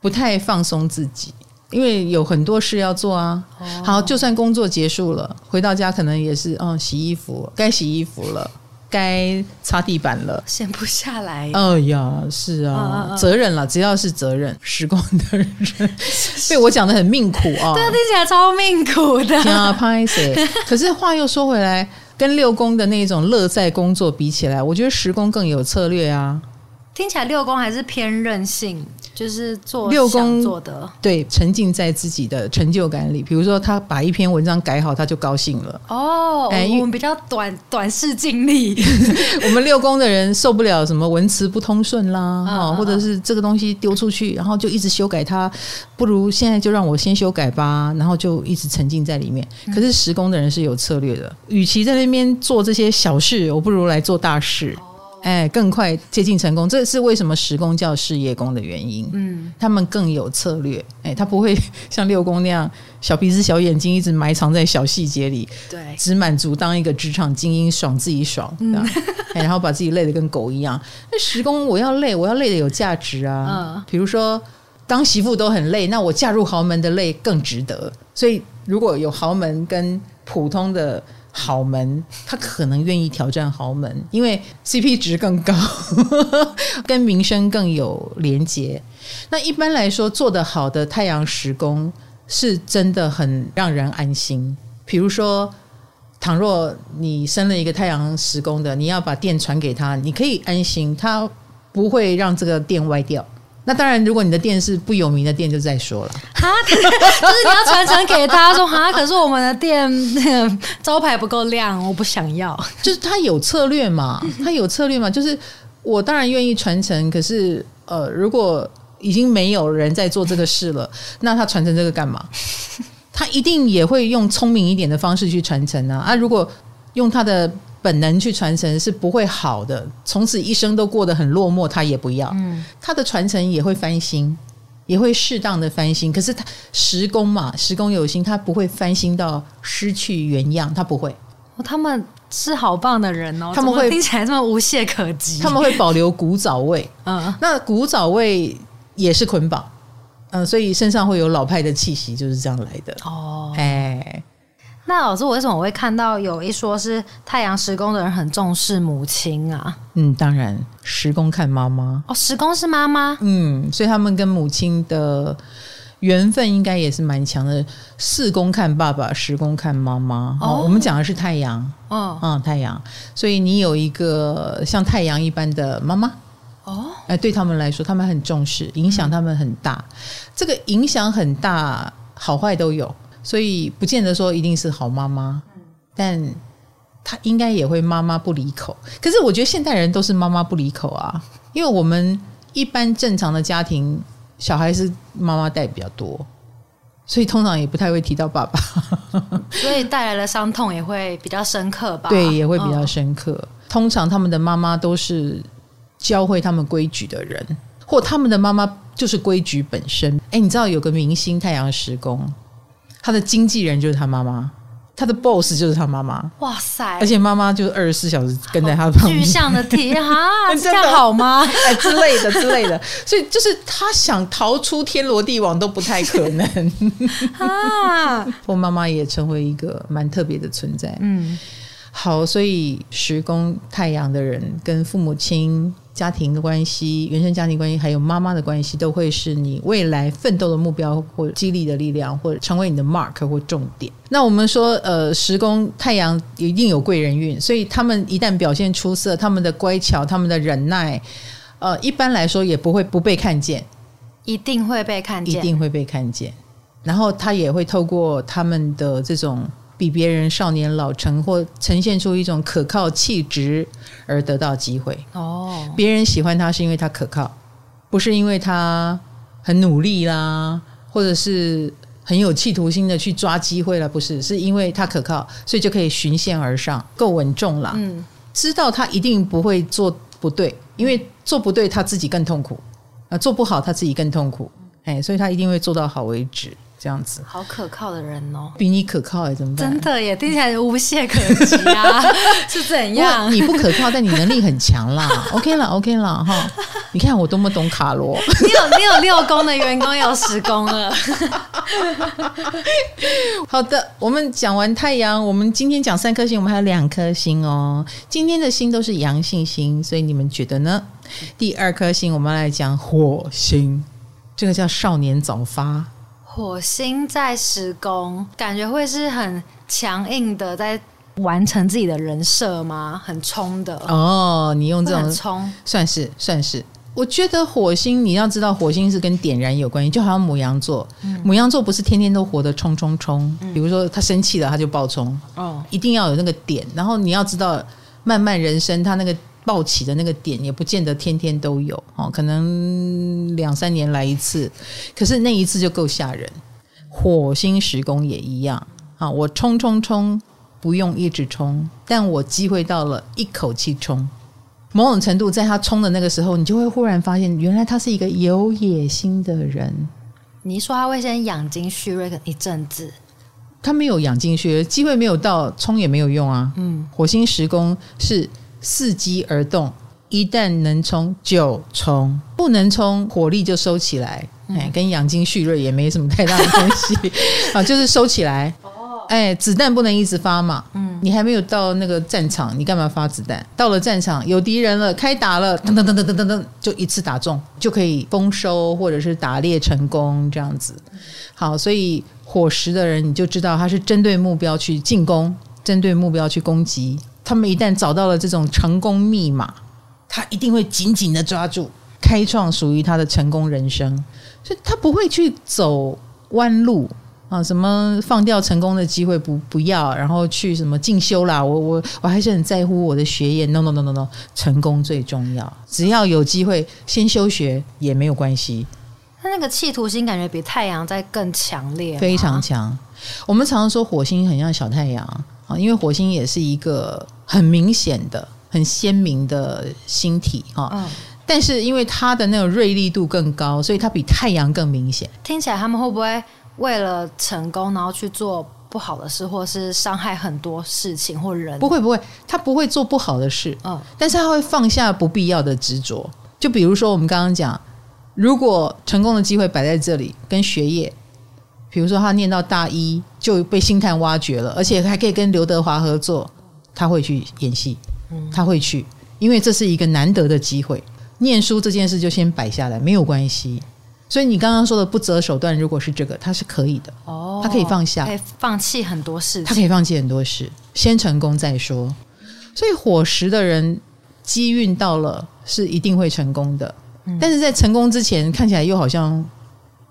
不太放松自己。因为有很多事要做啊，好，就算工作结束了，回到家可能也是，哦，洗衣服，该洗衣服了，该擦地板了，闲不下来。哎呀，是啊，责任了，只要是责任，时光的人 被我讲的很命苦啊，对，听起来超命苦的。啊，拍谢。可是话又说回来，跟六宫的那种乐在工作比起来，我觉得十宫更有策略啊。听起来六宫还是偏任性。就是做六宫做的，对，沉浸在自己的成就感里。比如说，他把一篇文章改好，他就高兴了。哦，哎，我们比较短短视近利。我们六宫的人受不了什么文词不通顺啦，啊，或者是这个东西丢出去，然后就一直修改它，不如现在就让我先修改吧，然后就一直沉浸在里面。可是十宫的人是有策略的，与其在那边做这些小事，我不如来做大事。哎，更快接近成功，这是为什么十宫叫事业宫的原因。嗯，他们更有策略。哎，他不会像六宫那样小鼻子小眼睛，一直埋藏在小细节里。对，只满足当一个职场精英，爽自己爽，嗯，然后把自己累得跟狗一样。那十宫我要累，我要累得有价值啊。嗯，比如说当媳妇都很累，那我嫁入豪门的累更值得。所以如果有豪门跟普通的。豪门，他可能愿意挑战豪门，因为 CP 值更高，跟名声更有连结。那一般来说，做得好的太阳时工是真的很让人安心。比如说，倘若你生了一个太阳时工的，你要把电传给他，你可以安心，他不会让这个电歪掉。那当然，如果你的店是不有名的店，就再说了。哈，就是你要传承给他说哈，可是我们的店那个招牌不够亮，我不想要。就是他有策略嘛，他有策略嘛。就是我当然愿意传承，可是呃，如果已经没有人在做这个事了，那他传承这个干嘛？他一定也会用聪明一点的方式去传承啊。啊，如果用他的。本能去传承是不会好的，从此一生都过得很落寞，他也不要。嗯，他的传承也会翻新，也会适当的翻新。可是他时工嘛，时工有心，他不会翻新到失去原样，他不会。哦，他们是好棒的人哦，他们会听起来这么无懈可击。他们会保留古早味，嗯，那古早味也是捆绑，嗯，所以身上会有老派的气息，就是这样来的。哦，哎。那老师，我为什么我会看到有一说是太阳时宫的人很重视母亲啊？嗯，当然，时宫看妈妈哦，时宫是妈妈，嗯，所以他们跟母亲的缘分应该也是蛮强的。四宫看爸爸，时宫看妈妈。哦，我们讲的是太阳，哦，嗯，太阳，所以你有一个像太阳一般的妈妈哦，哎，对他们来说，他们很重视，影响他们很大。嗯，这个影响很大，好坏都有。所以不见得说一定是好妈妈，但她应该也会妈妈不离口。可是我觉得现代人都是妈妈不离口啊，因为我们一般正常的家庭，小孩是妈妈带比较多，所以通常也不太会提到爸爸，所以带来的伤痛也会比较深刻吧？对，也会比较深刻。通常他们的妈妈都是教会他们规矩的人，或他们的妈妈就是规矩本身。哎，你知道有个明星太阳时宫？他的经纪人就是他妈妈，他的 boss 就是他妈妈。哇塞！而且妈妈就是二十四小时跟在他旁边。具象的题 哈，这样好吗？哎，之类的之类的。所以就是他想逃出天罗地网都不太可能 啊。我妈妈也成为一个蛮特别的存在。嗯，好，所以时宫太阳的人跟父母亲。家庭的关系、原生家庭关系，还有妈妈的关系，都会是你未来奋斗的目标，或激励的力量，或者成为你的 mark 或重点。那我们说，呃，时宫太阳一定有贵人运，所以他们一旦表现出色，他们的乖巧，他们的忍耐，呃，一般来说也不会不被看见，一定会被看见，一定会被看见。然后他也会透过他们的这种。比别人少年老成，或呈现出一种可靠气质而得到机会。哦，别人喜欢他是因为他可靠，不是因为他很努力啦，或者是很有企图心的去抓机会了，不是，是因为他可靠，所以就可以循线而上，够稳重啦。嗯，知道他一定不会做不对，因为做不对他自己更痛苦，啊，做不好他自己更痛苦，哎，所以他一定会做到好为止。这样子，好可靠的人哦，比你可靠哎，怎么办？真的耶听起来无懈可击啊，是怎样？你不可靠，但你能力很强啦。OK 了，OK 了哈。你看我多么懂卡罗。你有你有六宫的员工有十宫了。好的，我们讲完太阳，我们今天讲三颗星，我们还有两颗星哦。今天的星都是阳性星，所以你们觉得呢？第二颗星我们来讲火星，这个叫少年早发。火星在施工，感觉会是很强硬的，在完成自己的人设吗？很冲的哦。你用这种冲，算是算是。我觉得火星，你要知道，火星是跟点燃有关系，就好像母羊座，嗯、牡羊座不是天天都活得冲冲冲。比如说他生气了，他就爆冲。哦，一定要有那个点。然后你要知道，漫漫人生，他那个。爆起的那个点也不见得天天都有哦，可能两三年来一次，可是那一次就够吓人。火星时宫也一样啊，我冲冲冲不用一直冲，但我机会到了，一口气冲。某种程度，在他冲的那个时候，你就会忽然发现，原来他是一个有野心的人。你说他会先养精蓄锐一阵子，他没有养精蓄锐，机会没有到，冲也没有用啊。嗯，火星时宫是。伺机而动，一旦能冲就冲，不能冲火力就收起来。哎，跟养精蓄锐也没什么太大的关系 啊，就是收起来。哦，哎，子弹不能一直发嘛。嗯，你还没有到那个战场，你干嘛发子弹？到了战场，有敌人了，开打了，噔噔噔噔噔噔噔，就一次打中，就可以丰收或者是打猎成功这样子。好，所以火食的人，你就知道他是针对目标去进攻，针对目标去攻击。他们一旦找到了这种成功密码，他一定会紧紧的抓住，开创属于他的成功人生。所以他不会去走弯路。啊，什么放掉成功的机会不不要，然后去什么进修啦？我我我还是很在乎我的学业。No no no no no，成功最重要。只要有机会，先休学也没有关系。他那个企图心感觉比太阳在更强烈，非常强。我们常常说火星很像小太阳啊，因为火星也是一个很明显的、很鲜明的星体哈。嗯。但是因为它的那种锐利度更高，所以它比太阳更明显。听起来他们会不会？为了成功，然后去做不好的事，或是伤害很多事情或人，不会不会，他不会做不好的事，嗯，但是他会放下不必要的执着。就比如说我们刚刚讲，如果成功的机会摆在这里，跟学业，比如说他念到大一就被星探挖掘了，而且还可以跟刘德华合作，他会去演戏，他会去，因为这是一个难得的机会。念书这件事就先摆下来，没有关系。所以你刚刚说的不择手段，如果是这个，他是可以的哦，他可以放下，可以放弃很多事，他可以放弃很多事，先成功再说。所以火石的人机运到了，是一定会成功的，嗯，但是在成功之前，看起来又好像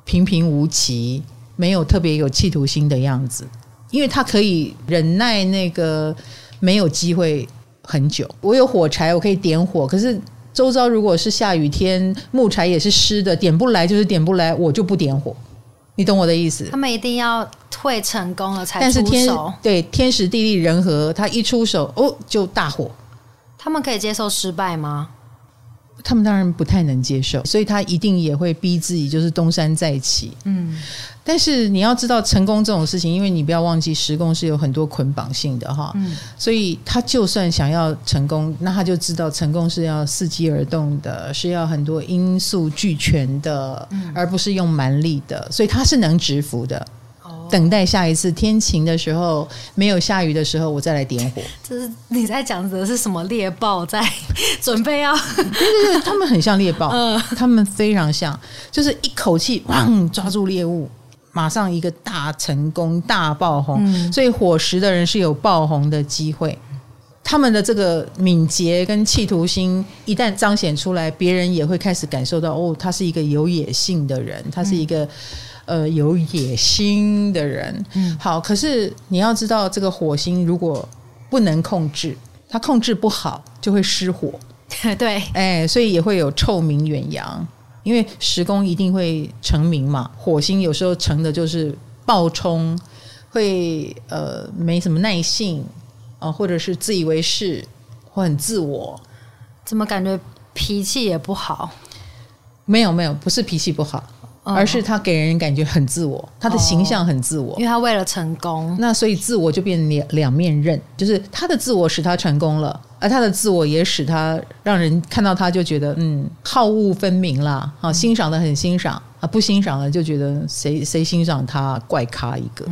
平平无奇，没有特别有企图心的样子，因为他可以忍耐那个没有机会很久。我有火柴，我可以点火，可是。周遭如果是下雨天，木柴也是湿的，点不来就是点不来，我就不点火。你懂我的意思？他们一定要会成功了才出手。但是天对天时地利人和，他一出手哦就大火。他们可以接受失败吗？他们当然不太能接受，所以他一定也会逼自己，就是东山再起。嗯，但是你要知道，成功这种事情，因为你不要忘记，时工是有很多捆绑性的哈。嗯，所以他就算想要成功，那他就知道成功是要伺机而动的，是要很多因素俱全的，而不是用蛮力的，所以他是能直服的。等待下一次天晴的时候，没有下雨的时候，我再来点火。这是你在讲的是什么猎豹在准备要？对对对，他们很像猎豹，嗯，他们非常像，就是一口气汪抓住猎物，马上一个大成功大爆红。嗯，所以火食的人是有爆红的机会。他们的这个敏捷跟企图心一旦彰显出来，别人也会开始感受到哦，他是一个有野性的人，他是一个。呃，有野心的人，嗯，好。可是你要知道，这个火星如果不能控制，它控制不好就会失火。对，哎，所以也会有臭名远扬。因为时工一定会成名嘛，火星有时候成的就是暴冲，会呃没什么耐性啊，呃，或者是自以为是或很自我。怎么感觉脾气也不好？没有没有，不是脾气不好。而是他给人感觉很自我，他的形象很自我，因为他为了成功，那所以自我就变成两两面刃，就是他的自我使他成功了，而他的自我也使他让人看到他就觉得嗯好恶分明啦，啊欣赏的很欣赏啊不欣赏的就觉得谁谁欣赏他怪咖一个，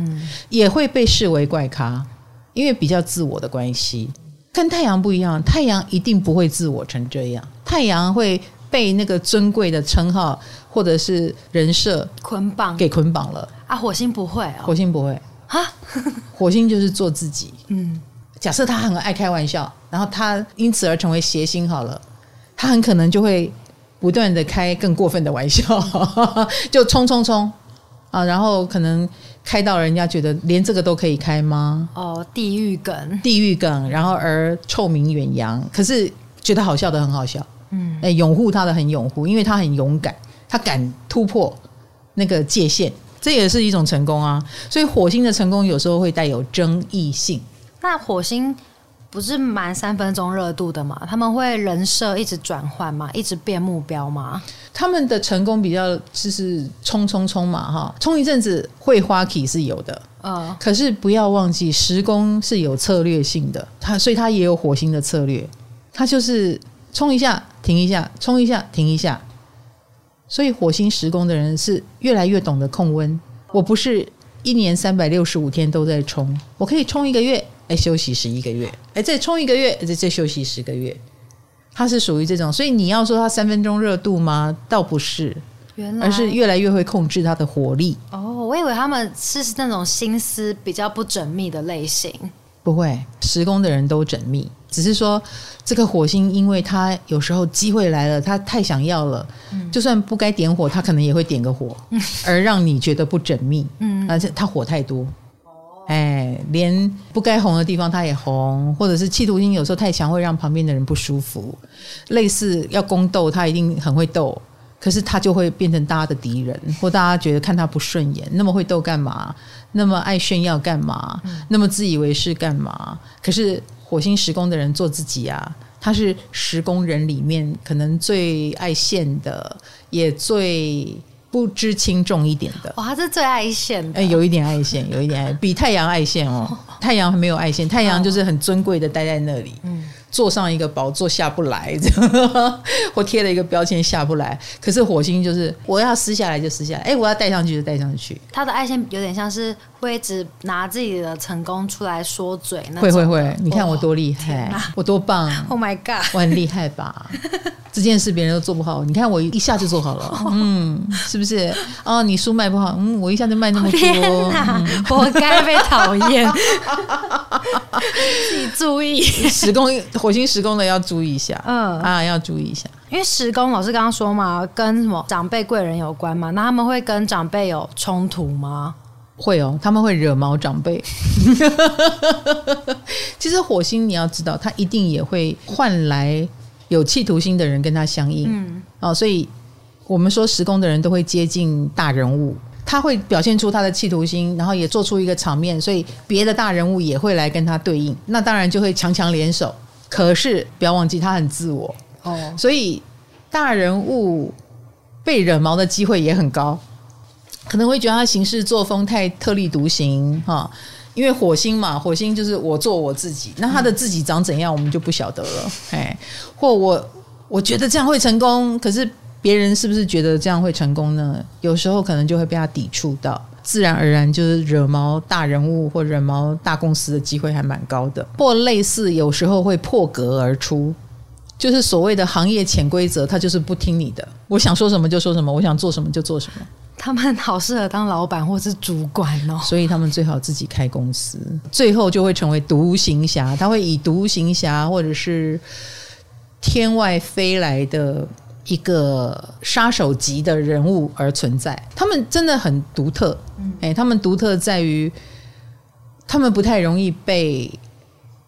也会被视为怪咖，因为比较自我的关系，跟太阳不一样，太阳一定不会自我成这样，太阳会。被那个尊贵的称号或者是人设捆绑，给捆绑了啊！火星不会，火星不会啊！火星就是做自己。嗯，假设他很爱开玩笑，然后他因此而成为谐星好了，他很可能就会不断的开更过分的玩笑，就冲冲冲啊！然后可能开到人家觉得连这个都可以开吗？哦，地狱梗，地狱梗，然后而臭名远扬，可是觉得好笑的很好笑。嗯，哎，拥护他的很拥护，因为他很勇敢，他敢突破那个界限，这也是一种成功啊。所以火星的成功有时候会带有争议性。那火星不是满三分钟热度的嘛？他们会人设一直转换嘛？一直变目标嘛？他们的成功比较就是冲冲冲嘛，哈，冲一阵子会花期是有的，嗯，可是不要忘记十宫是有策略性的，他所以他也有火星的策略，他就是。冲一下，停一下，冲一下，停一下。所以火星十宫的人是越来越懂得控温。我不是一年三百六十五天都在冲，我可以冲一个月，哎，休息十一个月，哎，再冲一个月，再再休息十个月。他是属于这种，所以你要说他三分钟热度吗？倒不是，原来而是越来越会控制他的火力。哦，我以为他们是那种心思比较不缜密的类型。不会，十宫的人都缜密，只是说这个火星，因为他有时候机会来了，他太想要了，嗯、就算不该点火，他可能也会点个火，嗯、而让你觉得不缜密。嗯，而且他火太多，哦，哎，连不该红的地方他也红，或者是企图心有时候太强，会让旁边的人不舒服。类似要宫斗，他一定很会斗。可是他就会变成大家的敌人，或大家觉得看他不顺眼。那么会斗干嘛？那么爱炫耀干嘛？那么自以为是干嘛？可是火星时宫的人做自己啊，他是时宫人里面可能最爱现的，也最不知轻重一点的。哇，他是最爱现的，哎，有一点爱现，有一点爱，比太阳爱现哦。太阳还没有爱现，太阳就是很尊贵的待在那里。嗯。坐上一个宝座下不来，或贴了一个标签下不来。可是火星就是我要撕下来就撕下来，哎，我要带上去就带上去。他的爱线有点像是会一直拿自己的成功出来说嘴，会会会，你看我多厉害，哦、我多棒！Oh my god，我很厉害吧？这件事别人都做不好，你看我一下就做好了，嗯，是不是？哦，你书卖不好，嗯，我一下就卖那么多，天哪，嗯、活该被讨厌。自己注意，十宫火星时宫的要注意一下，嗯啊，要注意一下，因为时宫老师刚刚说嘛，跟什么长辈贵人有关嘛，那他们会跟长辈有冲突吗？会哦，他们会惹毛长辈。其实火星你要知道，他一定也会换来。有企图心的人跟他相应，嗯，哦，所以我们说时宫的人都会接近大人物，他会表现出他的企图心，然后也做出一个场面，所以别的大人物也会来跟他对应，那当然就会强强联手。可是不要忘记，他很自我哦，所以大人物被惹毛的机会也很高，可能会觉得他行事作风太特立独行，哈、哦。因为火星嘛，火星就是我做我自己，那他的自己长怎样，我们就不晓得了。哎，或我我觉得这样会成功，可是别人是不是觉得这样会成功呢？有时候可能就会被他抵触到，自然而然就是惹毛大人物或惹毛大公司的机会还蛮高的。或类似有时候会破格而出，就是所谓的行业潜规则，他就是不听你的，我想说什么就说什么，我想做什么就做什么。他们好适合当老板或是主管哦，所以他们最好自己开公司，最后就会成为独行侠。他会以独行侠或者是天外飞来的一个杀手级的人物而存在。他们真的很独特，哎，他们独特在于他们不太容易被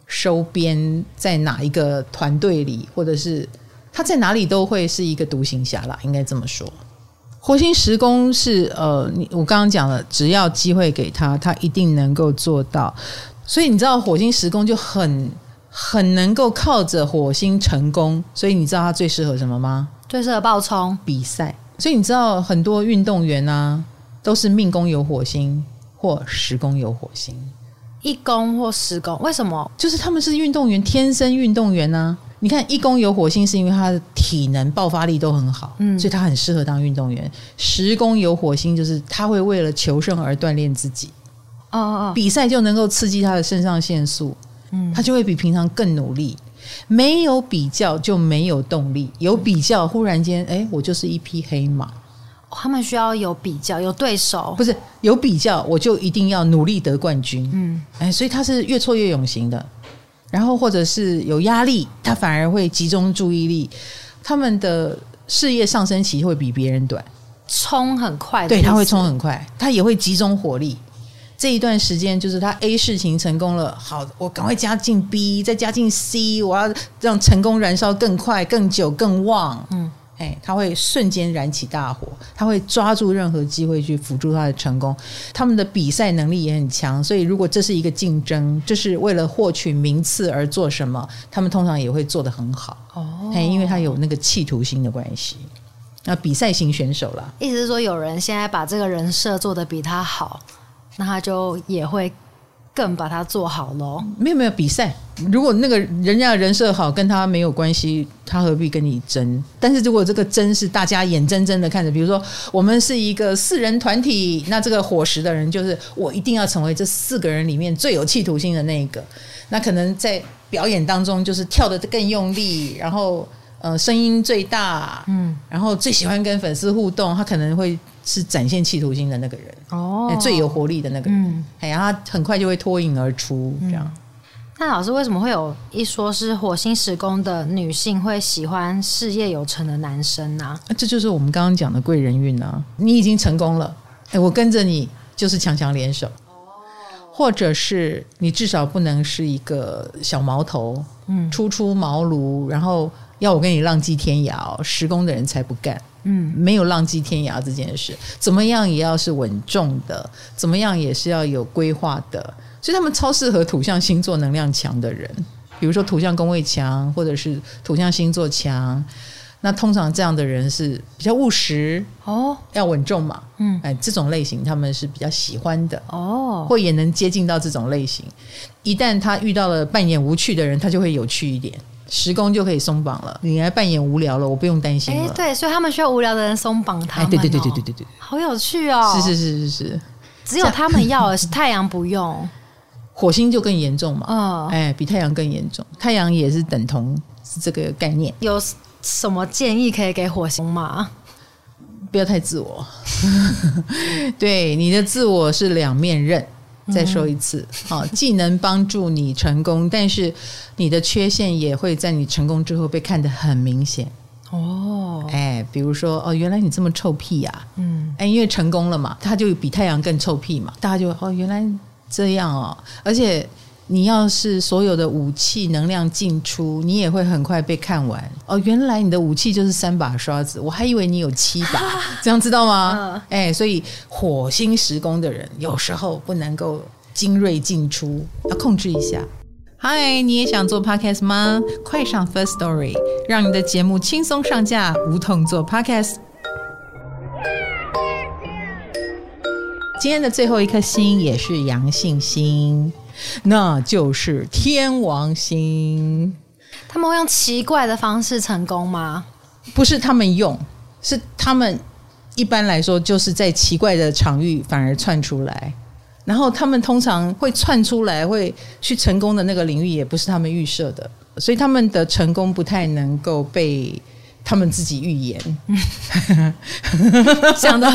收编在哪一个团队里，或者是他在哪里都会是一个独行侠啦，应该这么说。火星时空是呃，你我刚刚讲了，只要机会给他，他一定能够做到。所以你知道火星时空就很很能够靠着火星成功。所以你知道他最适合什么吗？最适合爆冲比赛。所以你知道很多运动员啊，都是命宫有火星或十宫有火星，一宫或十宫，为什么？就是他们是运动员，天生运动员呢、啊。你看，一宫有火星，是因为他的体能爆发力都很好，嗯，所以他很适合当运动员。十宫有火星，就是他会为了求胜而锻炼自己，哦哦哦，比赛就能够刺激他的肾上腺素，嗯，他就会比平常更努力。没有比较就没有动力，有比较忽然间，哎，我就是一匹黑马。他们需要有比较，有对手，不是有比较，我就一定要努力得冠军，嗯，哎，所以他是越挫越勇型的。然后或者是有压力，他反而会集中注意力，他们的事业上升期会比别人短，冲很快，对，他会冲很快，他也会集中火力。这一段时间就是他 A 事情成功了，好，我赶快加进 B，再加进 C，我要让成功燃烧更快、更久、更旺。嗯。哎，他会瞬间燃起大火，他会抓住任何机会去辅助他的成功。他们的比赛能力也很强，所以如果这是一个竞争，就是为了获取名次而做什么，他们通常也会做得很好。哦，哎因为他有那个企图心的关系。那比赛型选手啦，意思是说，有人现在把这个人设做得比他好，那他就也会更把它做好喽。没有没有比赛，如果那个人家的人设好，跟他没有关系，他何必跟你争？但是如果这个争是大家眼睁睁的看着，比如说我们是一个四人团体，那这个伙食的人就是我一定要成为这四个人里面最有企图心的那一个。那可能在表演当中就是跳得更用力，然后呃声音最大，嗯，然后最喜欢跟粉丝互动，他可能会。是展现企图心的那个人哦，最有活力的那个人，哎、他很快就会脱颖而出。这样，那老师为什么会有一说是火星时宫的女性会喜欢事业有成的男生呢、啊？啊，这就是我们刚刚讲的贵人运啊！你已经成功了，哎，我跟着你就是强强联手，或者是你至少不能是一个小毛头，嗯，初出茅庐，然后要我跟你浪迹天涯，时宫的人才不干。嗯，没有浪迹天涯这件事，怎么样也要是稳重的，怎么样也是要有规划的，所以他们超适合土象星座能量强的人，比如说土象宫位强，或者是土象星座强，那通常这样的人是比较务实哦，要稳重嘛，嗯，哎，这种类型他们是比较喜欢的。哦，或也能接近到这种类型，一旦他遇到了扮演无趣的人，他就会有趣一点。十宫就可以松绑了，你来扮演无聊了，我不用担心了。哎，对，所以他们需要无聊的人松绑他们。哎，对对对对对对对，好有趣哦！是是是是是，只有他们要，是太阳不用，火星就更严重嘛。嗯，哎，比太阳更严重，太阳也是等同是这个概念。有什么建议可以给火星吗？不要太自我，对，你的自我是两面刃。再说一次，好，既能帮助你成功，但是你的缺陷也会在你成功之后被看得很明显。哦，哎，比如说，哦，原来你这么臭屁呀，啊，嗯，哎，因为成功了嘛，他就比太阳更臭屁嘛，大家就哦，原来这样哦，而且。你要是所有的武器能量进出，你也会很快被看完哦。原来你的武器就是三把刷子，我还以为你有七把，这样知道吗？哎，所以火星时宫的人有时候不能够精锐进出，要控制一下。嗨，你也想做 Podcast 吗？快上 First Story，让你的节目轻松上架，无痛做 Podcast。今天的最后一颗星也是阳性星。那就是天王星，他们会用奇怪的方式成功吗？不是他们用，是他们一般来说就是在奇怪的场域反而窜出来，然后他们通常会窜出来会去成功的那个领域也不是他们预设的，所以他们的成功不太能够被。他们自己预言，讲的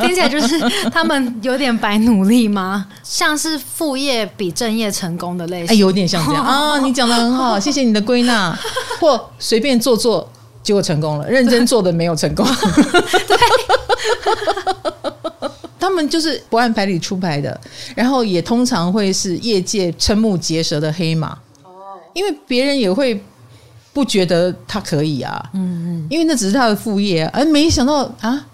听起来就是他们有点白努力吗？像是副业比正业成功的类型，哎，有点像这样 啊！你讲的很好，谢谢你的归纳。或随便做做，结果成功了；认真做的没有成功。对，他们就是不按牌理出牌的，然后也通常会是业界瞠目结舌的黑马。哦，因为别人也会。不觉得他可以啊，嗯嗯，因为那只是他的副业，而没想到啊，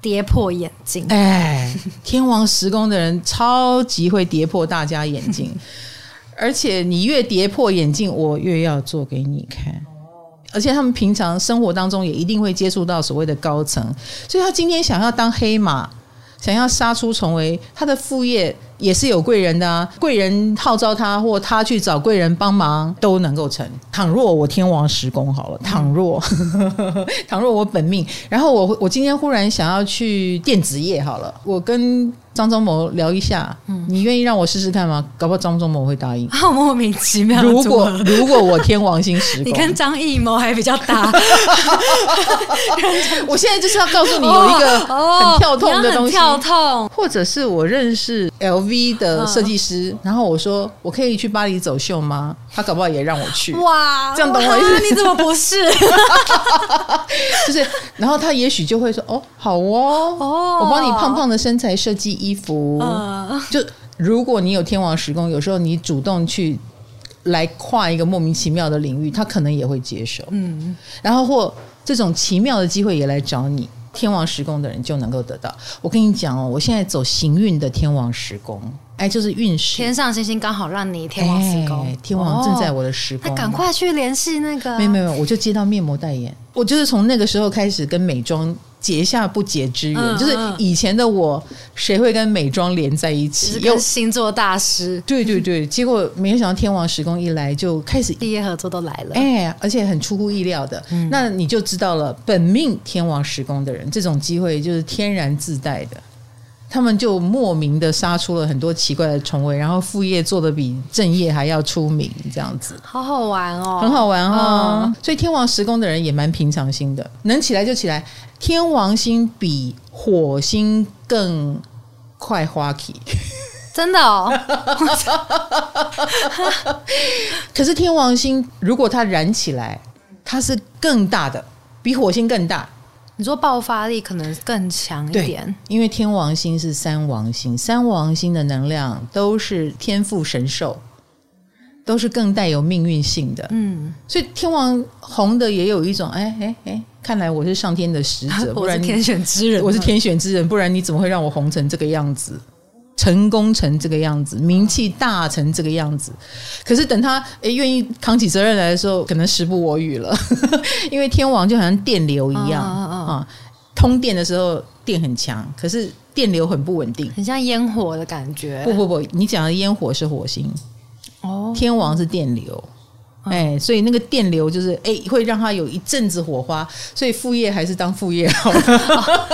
跌破眼镜。哎，天王十宫的人超级会跌破大家眼镜，而且你越跌破眼镜，我越要做给你看。而且他们平常生活当中也一定会接触到所谓的高层，所以他今天想要当黑马，想要杀出重围，他的副业。也是有贵人的啊，贵人号召他，或他去找贵人帮忙，都能够成。倘若我天王十宫好了，倘若 倘若我本命，然后我我今天忽然想要去电子业好了，我跟。张忠谋聊一下，嗯，你愿意让我试试看吗？搞不好张忠谋会答应。好莫名其妙。如果如果我天王星十，你跟张艺谋还比较搭。我现在就是要告诉你有一个很跳痛的东西，跳痛，或者是我认识 LV 的设计师，然后我说我可以去巴黎走秀吗？他搞不好也让我去。哇，这样懂我意思？你怎么不是？就是，然后他也许就会说哦，好哦，哦，我帮你胖胖的身材设计衣服。就如果你有天王时宫，有时候你主动去来跨一个莫名其妙的领域，他可能也会接受。嗯，然后或这种奇妙的机会也来找你，天王时宫的人就能够得到。我跟你讲哦，我现在走行运的天王时宫。哎，就是运势，天上星星刚好让你天王时宫，哎，天王正在我的时宫，那赶快去联系那个。没有没有，我就接到面膜代言，我就是从那个时候开始跟美妆结下不解之缘。嗯、就是以前的我，谁会跟美妆连在一起？跟星座大师，对对对，结果没有想到天王时宫一来就开始毕业合作都来了，哎，而且很出乎意料的。嗯、那你就知道了，本命天王时宫的人，这种机会就是天然自带的。他们就莫名的杀出了很多奇怪的重围，然后副业做得比正业还要出名，这样子，好好玩哦，很好玩哦。嗯、所以天王十宫的人也蛮平常心的，能起来就起来。天王星比火星更快花期，真的哦。可是天王星如果它燃起来，它是更大的，比火星更大。你说爆发力可能更强一点，因为天王星是三王星，三王星的能量都是天赋神兽，都是更带有命运性的。嗯，所以天王红的也有一种，哎哎哎，看来我是上天的使者，不然我是天选之人，我是天选之人，不然你怎么会让我红成这个样子？成功成这个样子，名气大成这个样子，可是等他诶愿意扛起责任来的时候，可能时不我与了，因为天王就好像电流一样啊，通电的时候电很强，可是电流很不稳定，很像烟火的感觉。不不不，你讲的烟火是火星，哦，天王是电流。哎，所以那个电流就是哎，会让他有一阵子火花，所以副业还是当副业好了。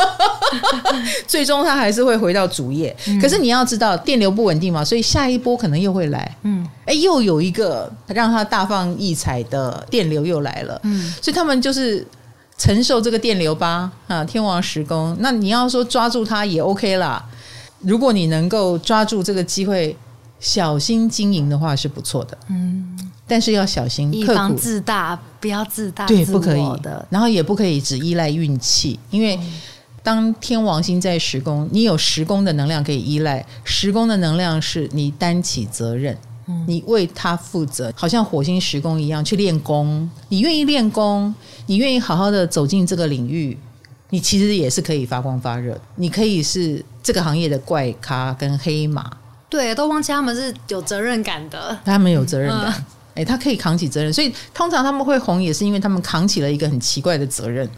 最终他还是会回到主业。嗯、可是你要知道，电流不稳定嘛，所以下一波可能又会来。嗯，哎，又有一个让他大放异彩的电流又来了。嗯，所以他们就是承受这个电流吧。啊，天王十宫，那你要说抓住它也 OK 啦。如果你能够抓住这个机会，小心经营的话是不错的。嗯。但是要小心，以防自大，不要自大，对，不可以的。然后也不可以只依赖运气，因为当天王星在十宫，你有十宫的能量可以依赖。十宫的能量是你担起责任，你为他负责，好像火星十宫一样去练功。你愿意练功，你愿意好好的走进这个领域，你其实也是可以发光发热。你可以是这个行业的怪咖跟黑马。对，都忘记他们是有责任感的，他们有责任感。嗯哎，他可以扛起责任，所以通常他们会红，也是因为他们扛起了一个很奇怪的责任。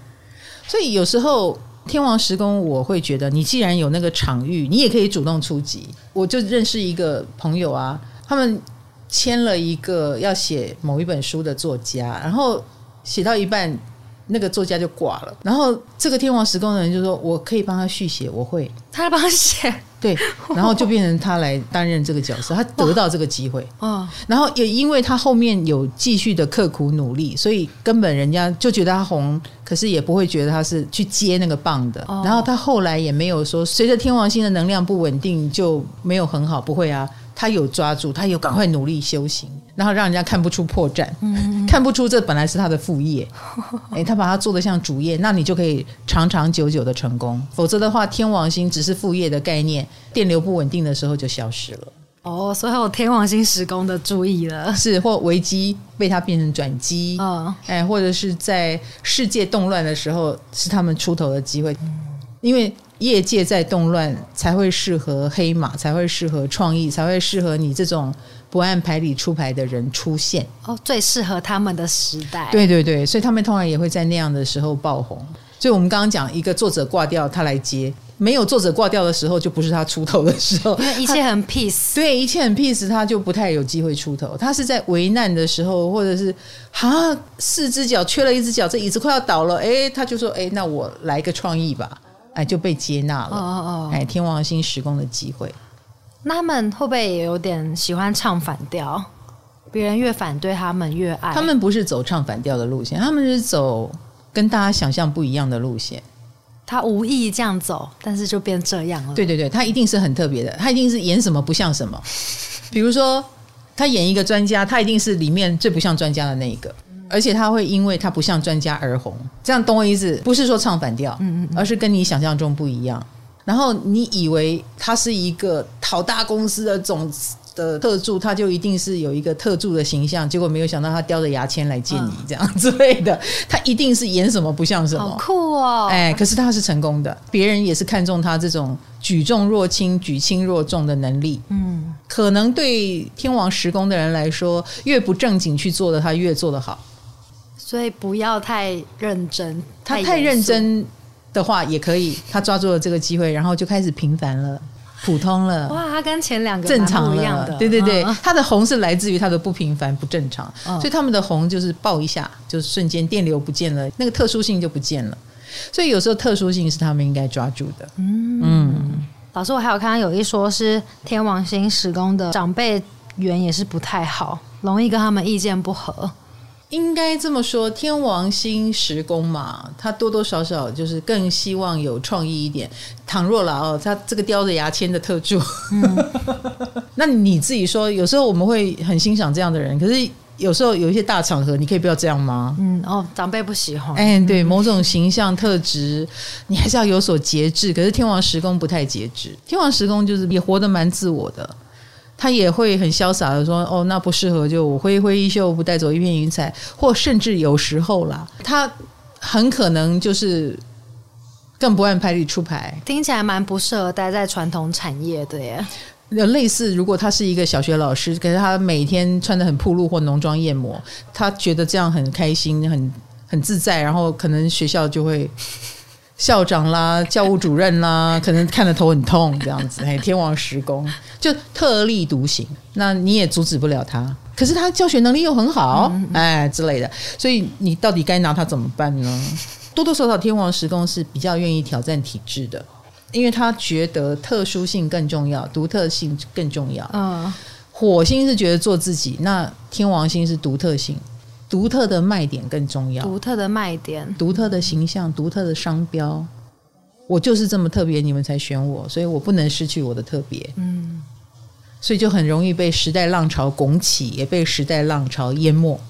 所以有时候天王十宫，我会觉得，你既然有那个场域，你也可以主动出击。我就认识一个朋友啊，他们签了一个要写某一本书的作家，然后写到一半，那个作家就挂了，然后这个天王十宫的人就说：“我可以帮他续写，我会。”他帮他写。对，然后就变成他来担任这个角色，他得到这个机会，嗯，然后也因为他后面有继续的刻苦努力，所以根本人家就觉得他红，可是也不会觉得他是去接那个棒的。然后他后来也没有说随着天王星的能量不稳定就没有很好，不会啊，他有抓住，他有赶快努力修行，然后让人家看不出破绽，嗯，看不出这本来是他的副业，哎，他把它做得像主业，那你就可以长长久久的成功。否则的话，天王星只是副业的概念。电流不稳定的时候就消失了。哦，所以有天王星时宫的注意了，是或危机被它变成转机，嗯，哎，或者是在世界动乱的时候是他们出头的机会，嗯、因为业界在动乱才会适合黑马，才会适合创意，才会适合你这种不按牌理出牌的人出现哦，最适合他们的时代，对对对，所以他们通常也会在那样的时候爆红。所以我们刚刚讲一个作者挂掉，他来接。没有作者挂掉的时候，就不是他出头的时候。因为一切很 peace，对，一切很 peace，他就不太有机会出头。他是在危难的时候，或者是啊，四只脚缺了一只脚，这椅子快要倒了，哎，他就说，哎，那我来个创意吧，哎，就被接纳了。哦哦哦，哎，天王星时宫的机会。那他们会不会也有点喜欢唱反调？别人越反对他们越爱。他们不是走唱反调的路线，他们是走跟大家想象不一样的路线。他无意这样走，但是就变这样了。对对对，他一定是很特别的，他一定是演什么不像什么。比如说，他演一个专家，他一定是里面最不像专家的那一个，而且他会因为他不像专家而红。这样懂我意思？不是说唱反调，嗯嗯，而是跟你想象中不一样。然后你以为他是一个好大公司的总的特助，他就一定是有一个特助的形象，结果没有想到他叼着牙签来见你，这样之类的，他一定是演什么不像什么，好酷哦！哎，可是他是成功的，别人也是看中他这种举重若轻、举轻若重的能力。嗯，可能对天王十宫的人来说，越不正经去做的，他越做得好。所以不要太认真，他太认真。的话也可以。他抓住了这个机会，然后就开始平凡了。普通了哇，他跟前两个正常一样的，对对对，他、嗯、的红是来自于他的不平凡、不正常，嗯、所以他们的红就是爆一下，就瞬间电流不见了，那个特殊性就不见了。所以有时候特殊性是他们应该抓住的。嗯，嗯老师，我还有看到有一说是天王星时宫的长辈缘也是不太好，容易跟他们意见不合。应该这么说，天王星时宫嘛，他多多少少就是更希望有创意一点。倘若了哦，他这个叼着牙签的特助，嗯、那你自己说，有时候我们会很欣赏这样的人，可是有时候有一些大场合，你可以不要这样吗？嗯，哦，长辈不喜欢。哎，对，某种形象特质，你还是要有所节制。可是天王时宫不太节制，天王时宫就是也活得蛮自我的。他也会很潇洒的说：“哦，那不适合，就我挥挥衣袖，不带走一片云彩。”或甚至有时候啦，他很可能就是更不按牌理出牌。听起来蛮不适合待在传统产业的耶。类似，如果他是一个小学老师，可是他每天穿的很暴露或浓妆艳抹，他觉得这样很开心、很很自在，然后可能学校就会。校长啦，教务主任啦，可能看得头很痛这样子。哎，天王十宫就特立独行，那你也阻止不了他。可是他教学能力又很好，哎之类的，所以你到底该拿他怎么办呢？多多少少天王十宫是比较愿意挑战体制的，因为他觉得特殊性更重要，独特性更重要。嗯，火星是觉得做自己，那天王星是独特性。独特的卖点更重要，独特的卖点，独特的形象，独特的商标，我就是这么特别，你们才选我，所以我不能失去我的特别。嗯，所以就很容易被时代浪潮拱起，也被时代浪潮淹没。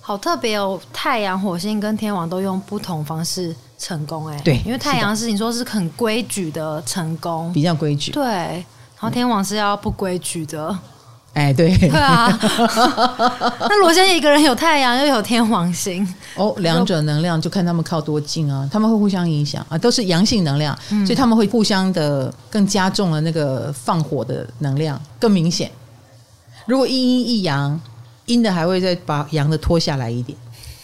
好特别哦，太阳、火星跟天王都用不同方式成功，哎，对，因为太阳是你说是很规矩的成功，比较规矩，对，然后天王是要不规矩的。哎，对，对啊。那罗先一个人有太阳，又有天王星，哦，两者能量就看他们靠多近啊，他们会互相影响啊，都是阳性能量，嗯、所以他们会互相的更加重了那个放火的能量更明显。如果一阴一阳，阴的还会再把阳的拖下来一点，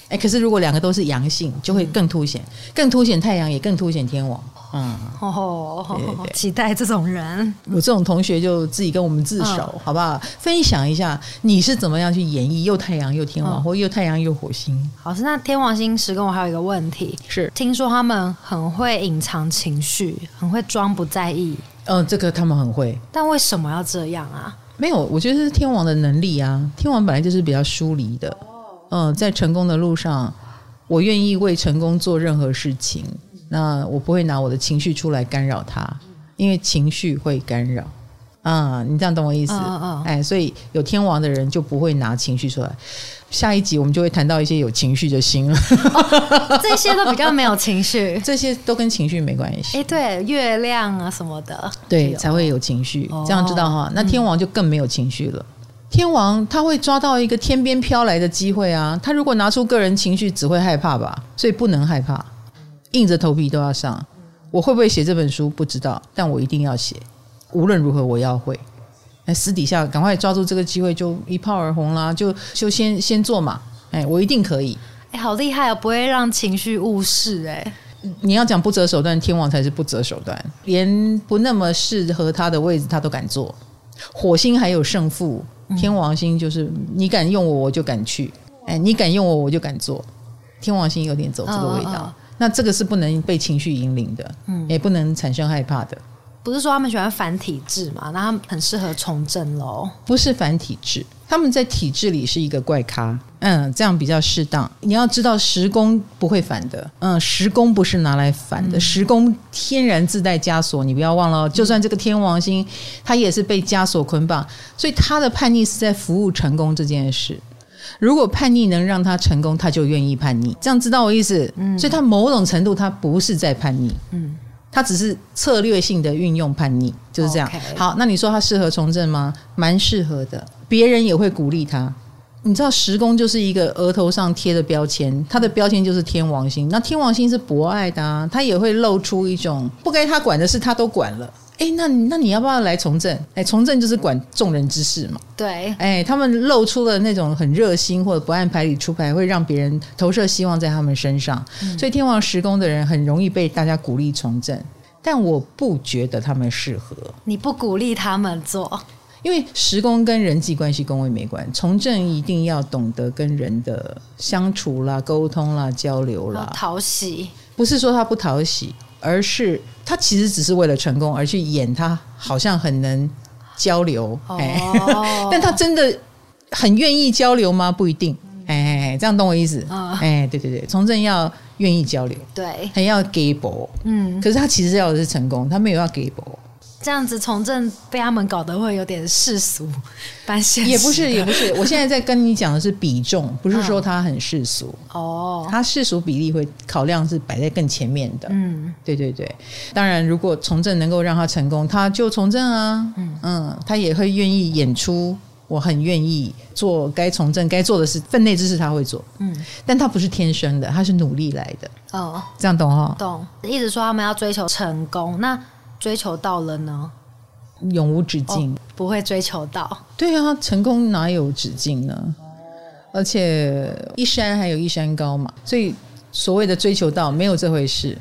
哎，可是如果两个都是阳性，就会更凸显，更凸显太阳，也更凸显天王。嗯，哦，对对对，期待这种人，有这种同学就自己跟我们自首，嗯、好不好？分享一下你是怎么样去演绎又太阳又天王，嗯、或又太阳又火星。好，是那天王星时跟我还有一个问题，是听说他们很会隐藏情绪，很会装不在意。嗯，这个他们很会，但为什么要这样啊？没有，我觉得是天王的能力啊。天王本来就是比较疏离的，嗯，在成功的路上，我愿意为成功做任何事情。那我不会拿我的情绪出来干扰他，因为情绪会干扰啊、嗯。你这样懂我意思？嗯嗯。哎，所以有天王的人就不会拿情绪出来。下一集我们就会谈到一些有情绪的星了。哦、这些都比较没有情绪，这些都跟情绪没关系。哎，对，月亮啊什么的，对，才会有情绪。这样知道哈？那天王就更没有情绪了。天王他会抓到一个天边飘来的机会啊。他如果拿出个人情绪，只会害怕吧？所以不能害怕。硬着头皮都要上，我会不会写这本书不知道，但我一定要写，无论如何我要会。哎，私底下赶快抓住这个机会，就一炮而红啦，就就先先做嘛。哎，我一定可以。哎，好厉害哦，不会让情绪误事。哎，你要讲不择手段，天王才是不择手段，连不那么适合他的位置他都敢做。火星还有胜负，天王星就是你敢用我，我就敢去。哎，你敢用我，我就敢做。天王星有点走这个味道。哦哦那这个是不能被情绪引领的，嗯，也不能产生害怕的。不是说他们喜欢反体制嘛？那他们很适合从政喽？不是反体制，他们在体制里是一个怪咖。嗯，这样比较适当。你要知道，时工不会反的。嗯，时工不是拿来反的，嗯、十宫天然自带枷锁。你不要忘了，就算这个天王星，他也是被枷锁捆绑，所以他的叛逆是在服务成功这件事。如果叛逆能让他成功，他就愿意叛逆。这样知道我意思？嗯，所以他某种程度他不是在叛逆，嗯，他只是策略性的运用叛逆，就是这样。好，那你说他适合从政吗？蛮适合的，别人也会鼓励他。你知道十宫就是一个额头上贴的标签，他的标签就是天王星。那天王星是博爱的啊，他也会露出一种不该他管的事他都管了。诶，哎，那那你要不要来从政？哎，从政就是管众人之事嘛。对，哎，他们露出了那种很热心或者不按牌理出牌，会让别人投射希望在他们身上。嗯、所以天王十宫的人很容易被大家鼓励从政，但我不觉得他们适合。你不鼓励他们做，因为十宫跟人际关系宫位没关系。从政一定要懂得跟人的相处啦、沟通啦、交流啦，讨喜。不是说他不讨喜。而是他其实只是为了成功而去演，他好像很能交流，哎、哦，但他真的很愿意交流吗？不一定，哎，这样懂我意思？哎，对对对，从政要愿意交流，对，很要给博，嗯，可是他其实要的是成功，他没有要给博。这样子从政被他们搞得会有点世俗，般现实也不是也不是。我现在在跟你讲的是比重，不是 说他很世俗哦。他世俗比例会考量是摆在更前面的。嗯，对对对。当然，如果从政能够让他成功，他就从政啊。嗯嗯，他也会愿意演出。我很愿意做该从政该做的事，分内之事他会做。嗯，但他不是天生的，他是努力来的。哦，这样懂哈？懂。一直说他们要追求成功，那。追求到了呢，永无止境，哦，不会追求到。对啊，成功哪有止境呢？而且一山还有一山高嘛，所以所谓的追求到没有这回事。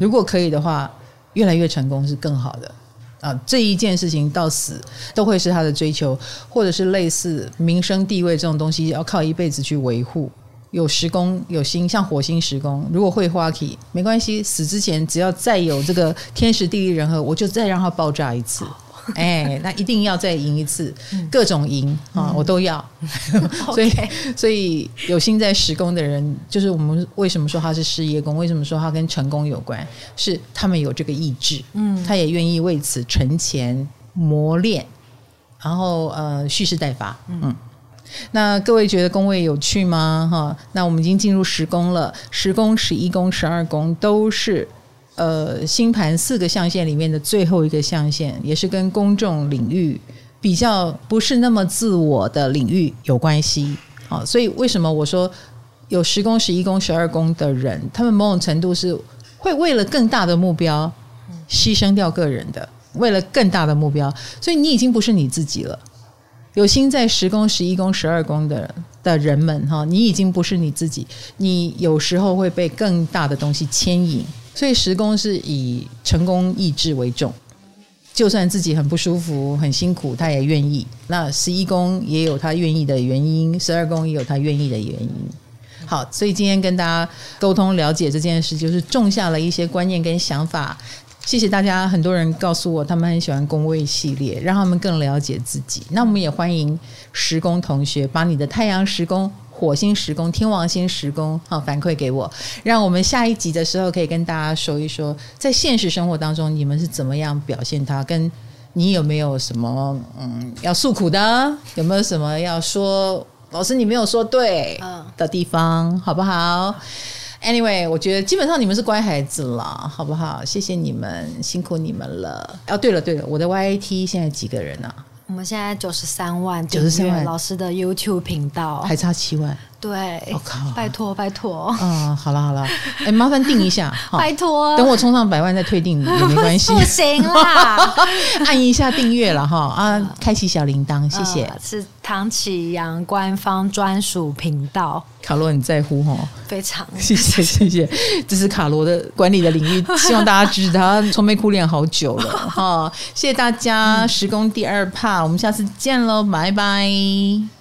如果可以的话，越来越成功是更好的啊。这一件事情到死都会是他的追求，或者是类似名声地位这种东西，要靠一辈子去维护。有时工有星，像火星时工，如果会花期没关系，死之前只要再有这个天时地利人和，我就再让它爆炸一次。哎，那一定要再赢一次，各种赢啊，我都要。所以，所以有心在时工的人，就是我们为什么说他是事业工？为什么说他跟成功有关？是他们有这个意志，嗯，他也愿意为此存钱磨练，然后呃蓄势待发，嗯。那各位觉得宫位有趣吗？哈，那我们已经进入十宫了，十宫、十一宫、十二宫都是呃星盘四个象限里面的最后一个象限，也是跟公众领域比较不是那么自我的领域有关系。好，所以为什么我说有十宫、十一宫、十二宫的人，他们某种程度是会为了更大的目标牺牲掉个人的，为了更大的目标，所以你已经不是你自己了。有心在十宫、十一宫、十二宫的的人们，哈，你已经不是你自己，你有时候会被更大的东西牵引，所以十宫是以成功意志为重，就算自己很不舒服、很辛苦，他也愿意。那十一宫也有他愿意的原因，十二宫也有他愿意的原因。好，所以今天跟大家沟通了解这件事，就是种下了一些观念跟想法。谢谢大家，很多人告诉我他们很喜欢宫位系列，让他们更了解自己。那我们也欢迎时宫同学把你的太阳时宫、火星时宫、天王星时宫好反馈给我，让我们下一集的时候可以跟大家说一说，在现实生活当中你们是怎么样表现它，跟你有没有什么嗯要诉苦的，有没有什么要说老师你没有说对的地方，好不好？Anyway，我觉得基本上你们是乖孩子了，好不好？谢谢你们，辛苦你们了。哦，对了对了，我的 YAT 现在几个人呢？啊？我们现在九十三万，九十三万老师的 YouTube 频道还差七万。对，我靠！拜托，拜托。嗯，好了好了，哎，麻烦定一下，拜托。等我冲上百万再退订也没关系。不行啦，按一下订阅了哈啊，开启小铃铛，谢谢。是唐启阳官方专属频道。卡罗很在乎哈，非常谢谢谢谢，这是卡罗的管理的领域，希望大家支持他，愁眉苦脸好久了哈，谢谢大家，时工第二 part，我们下次见喽，拜拜。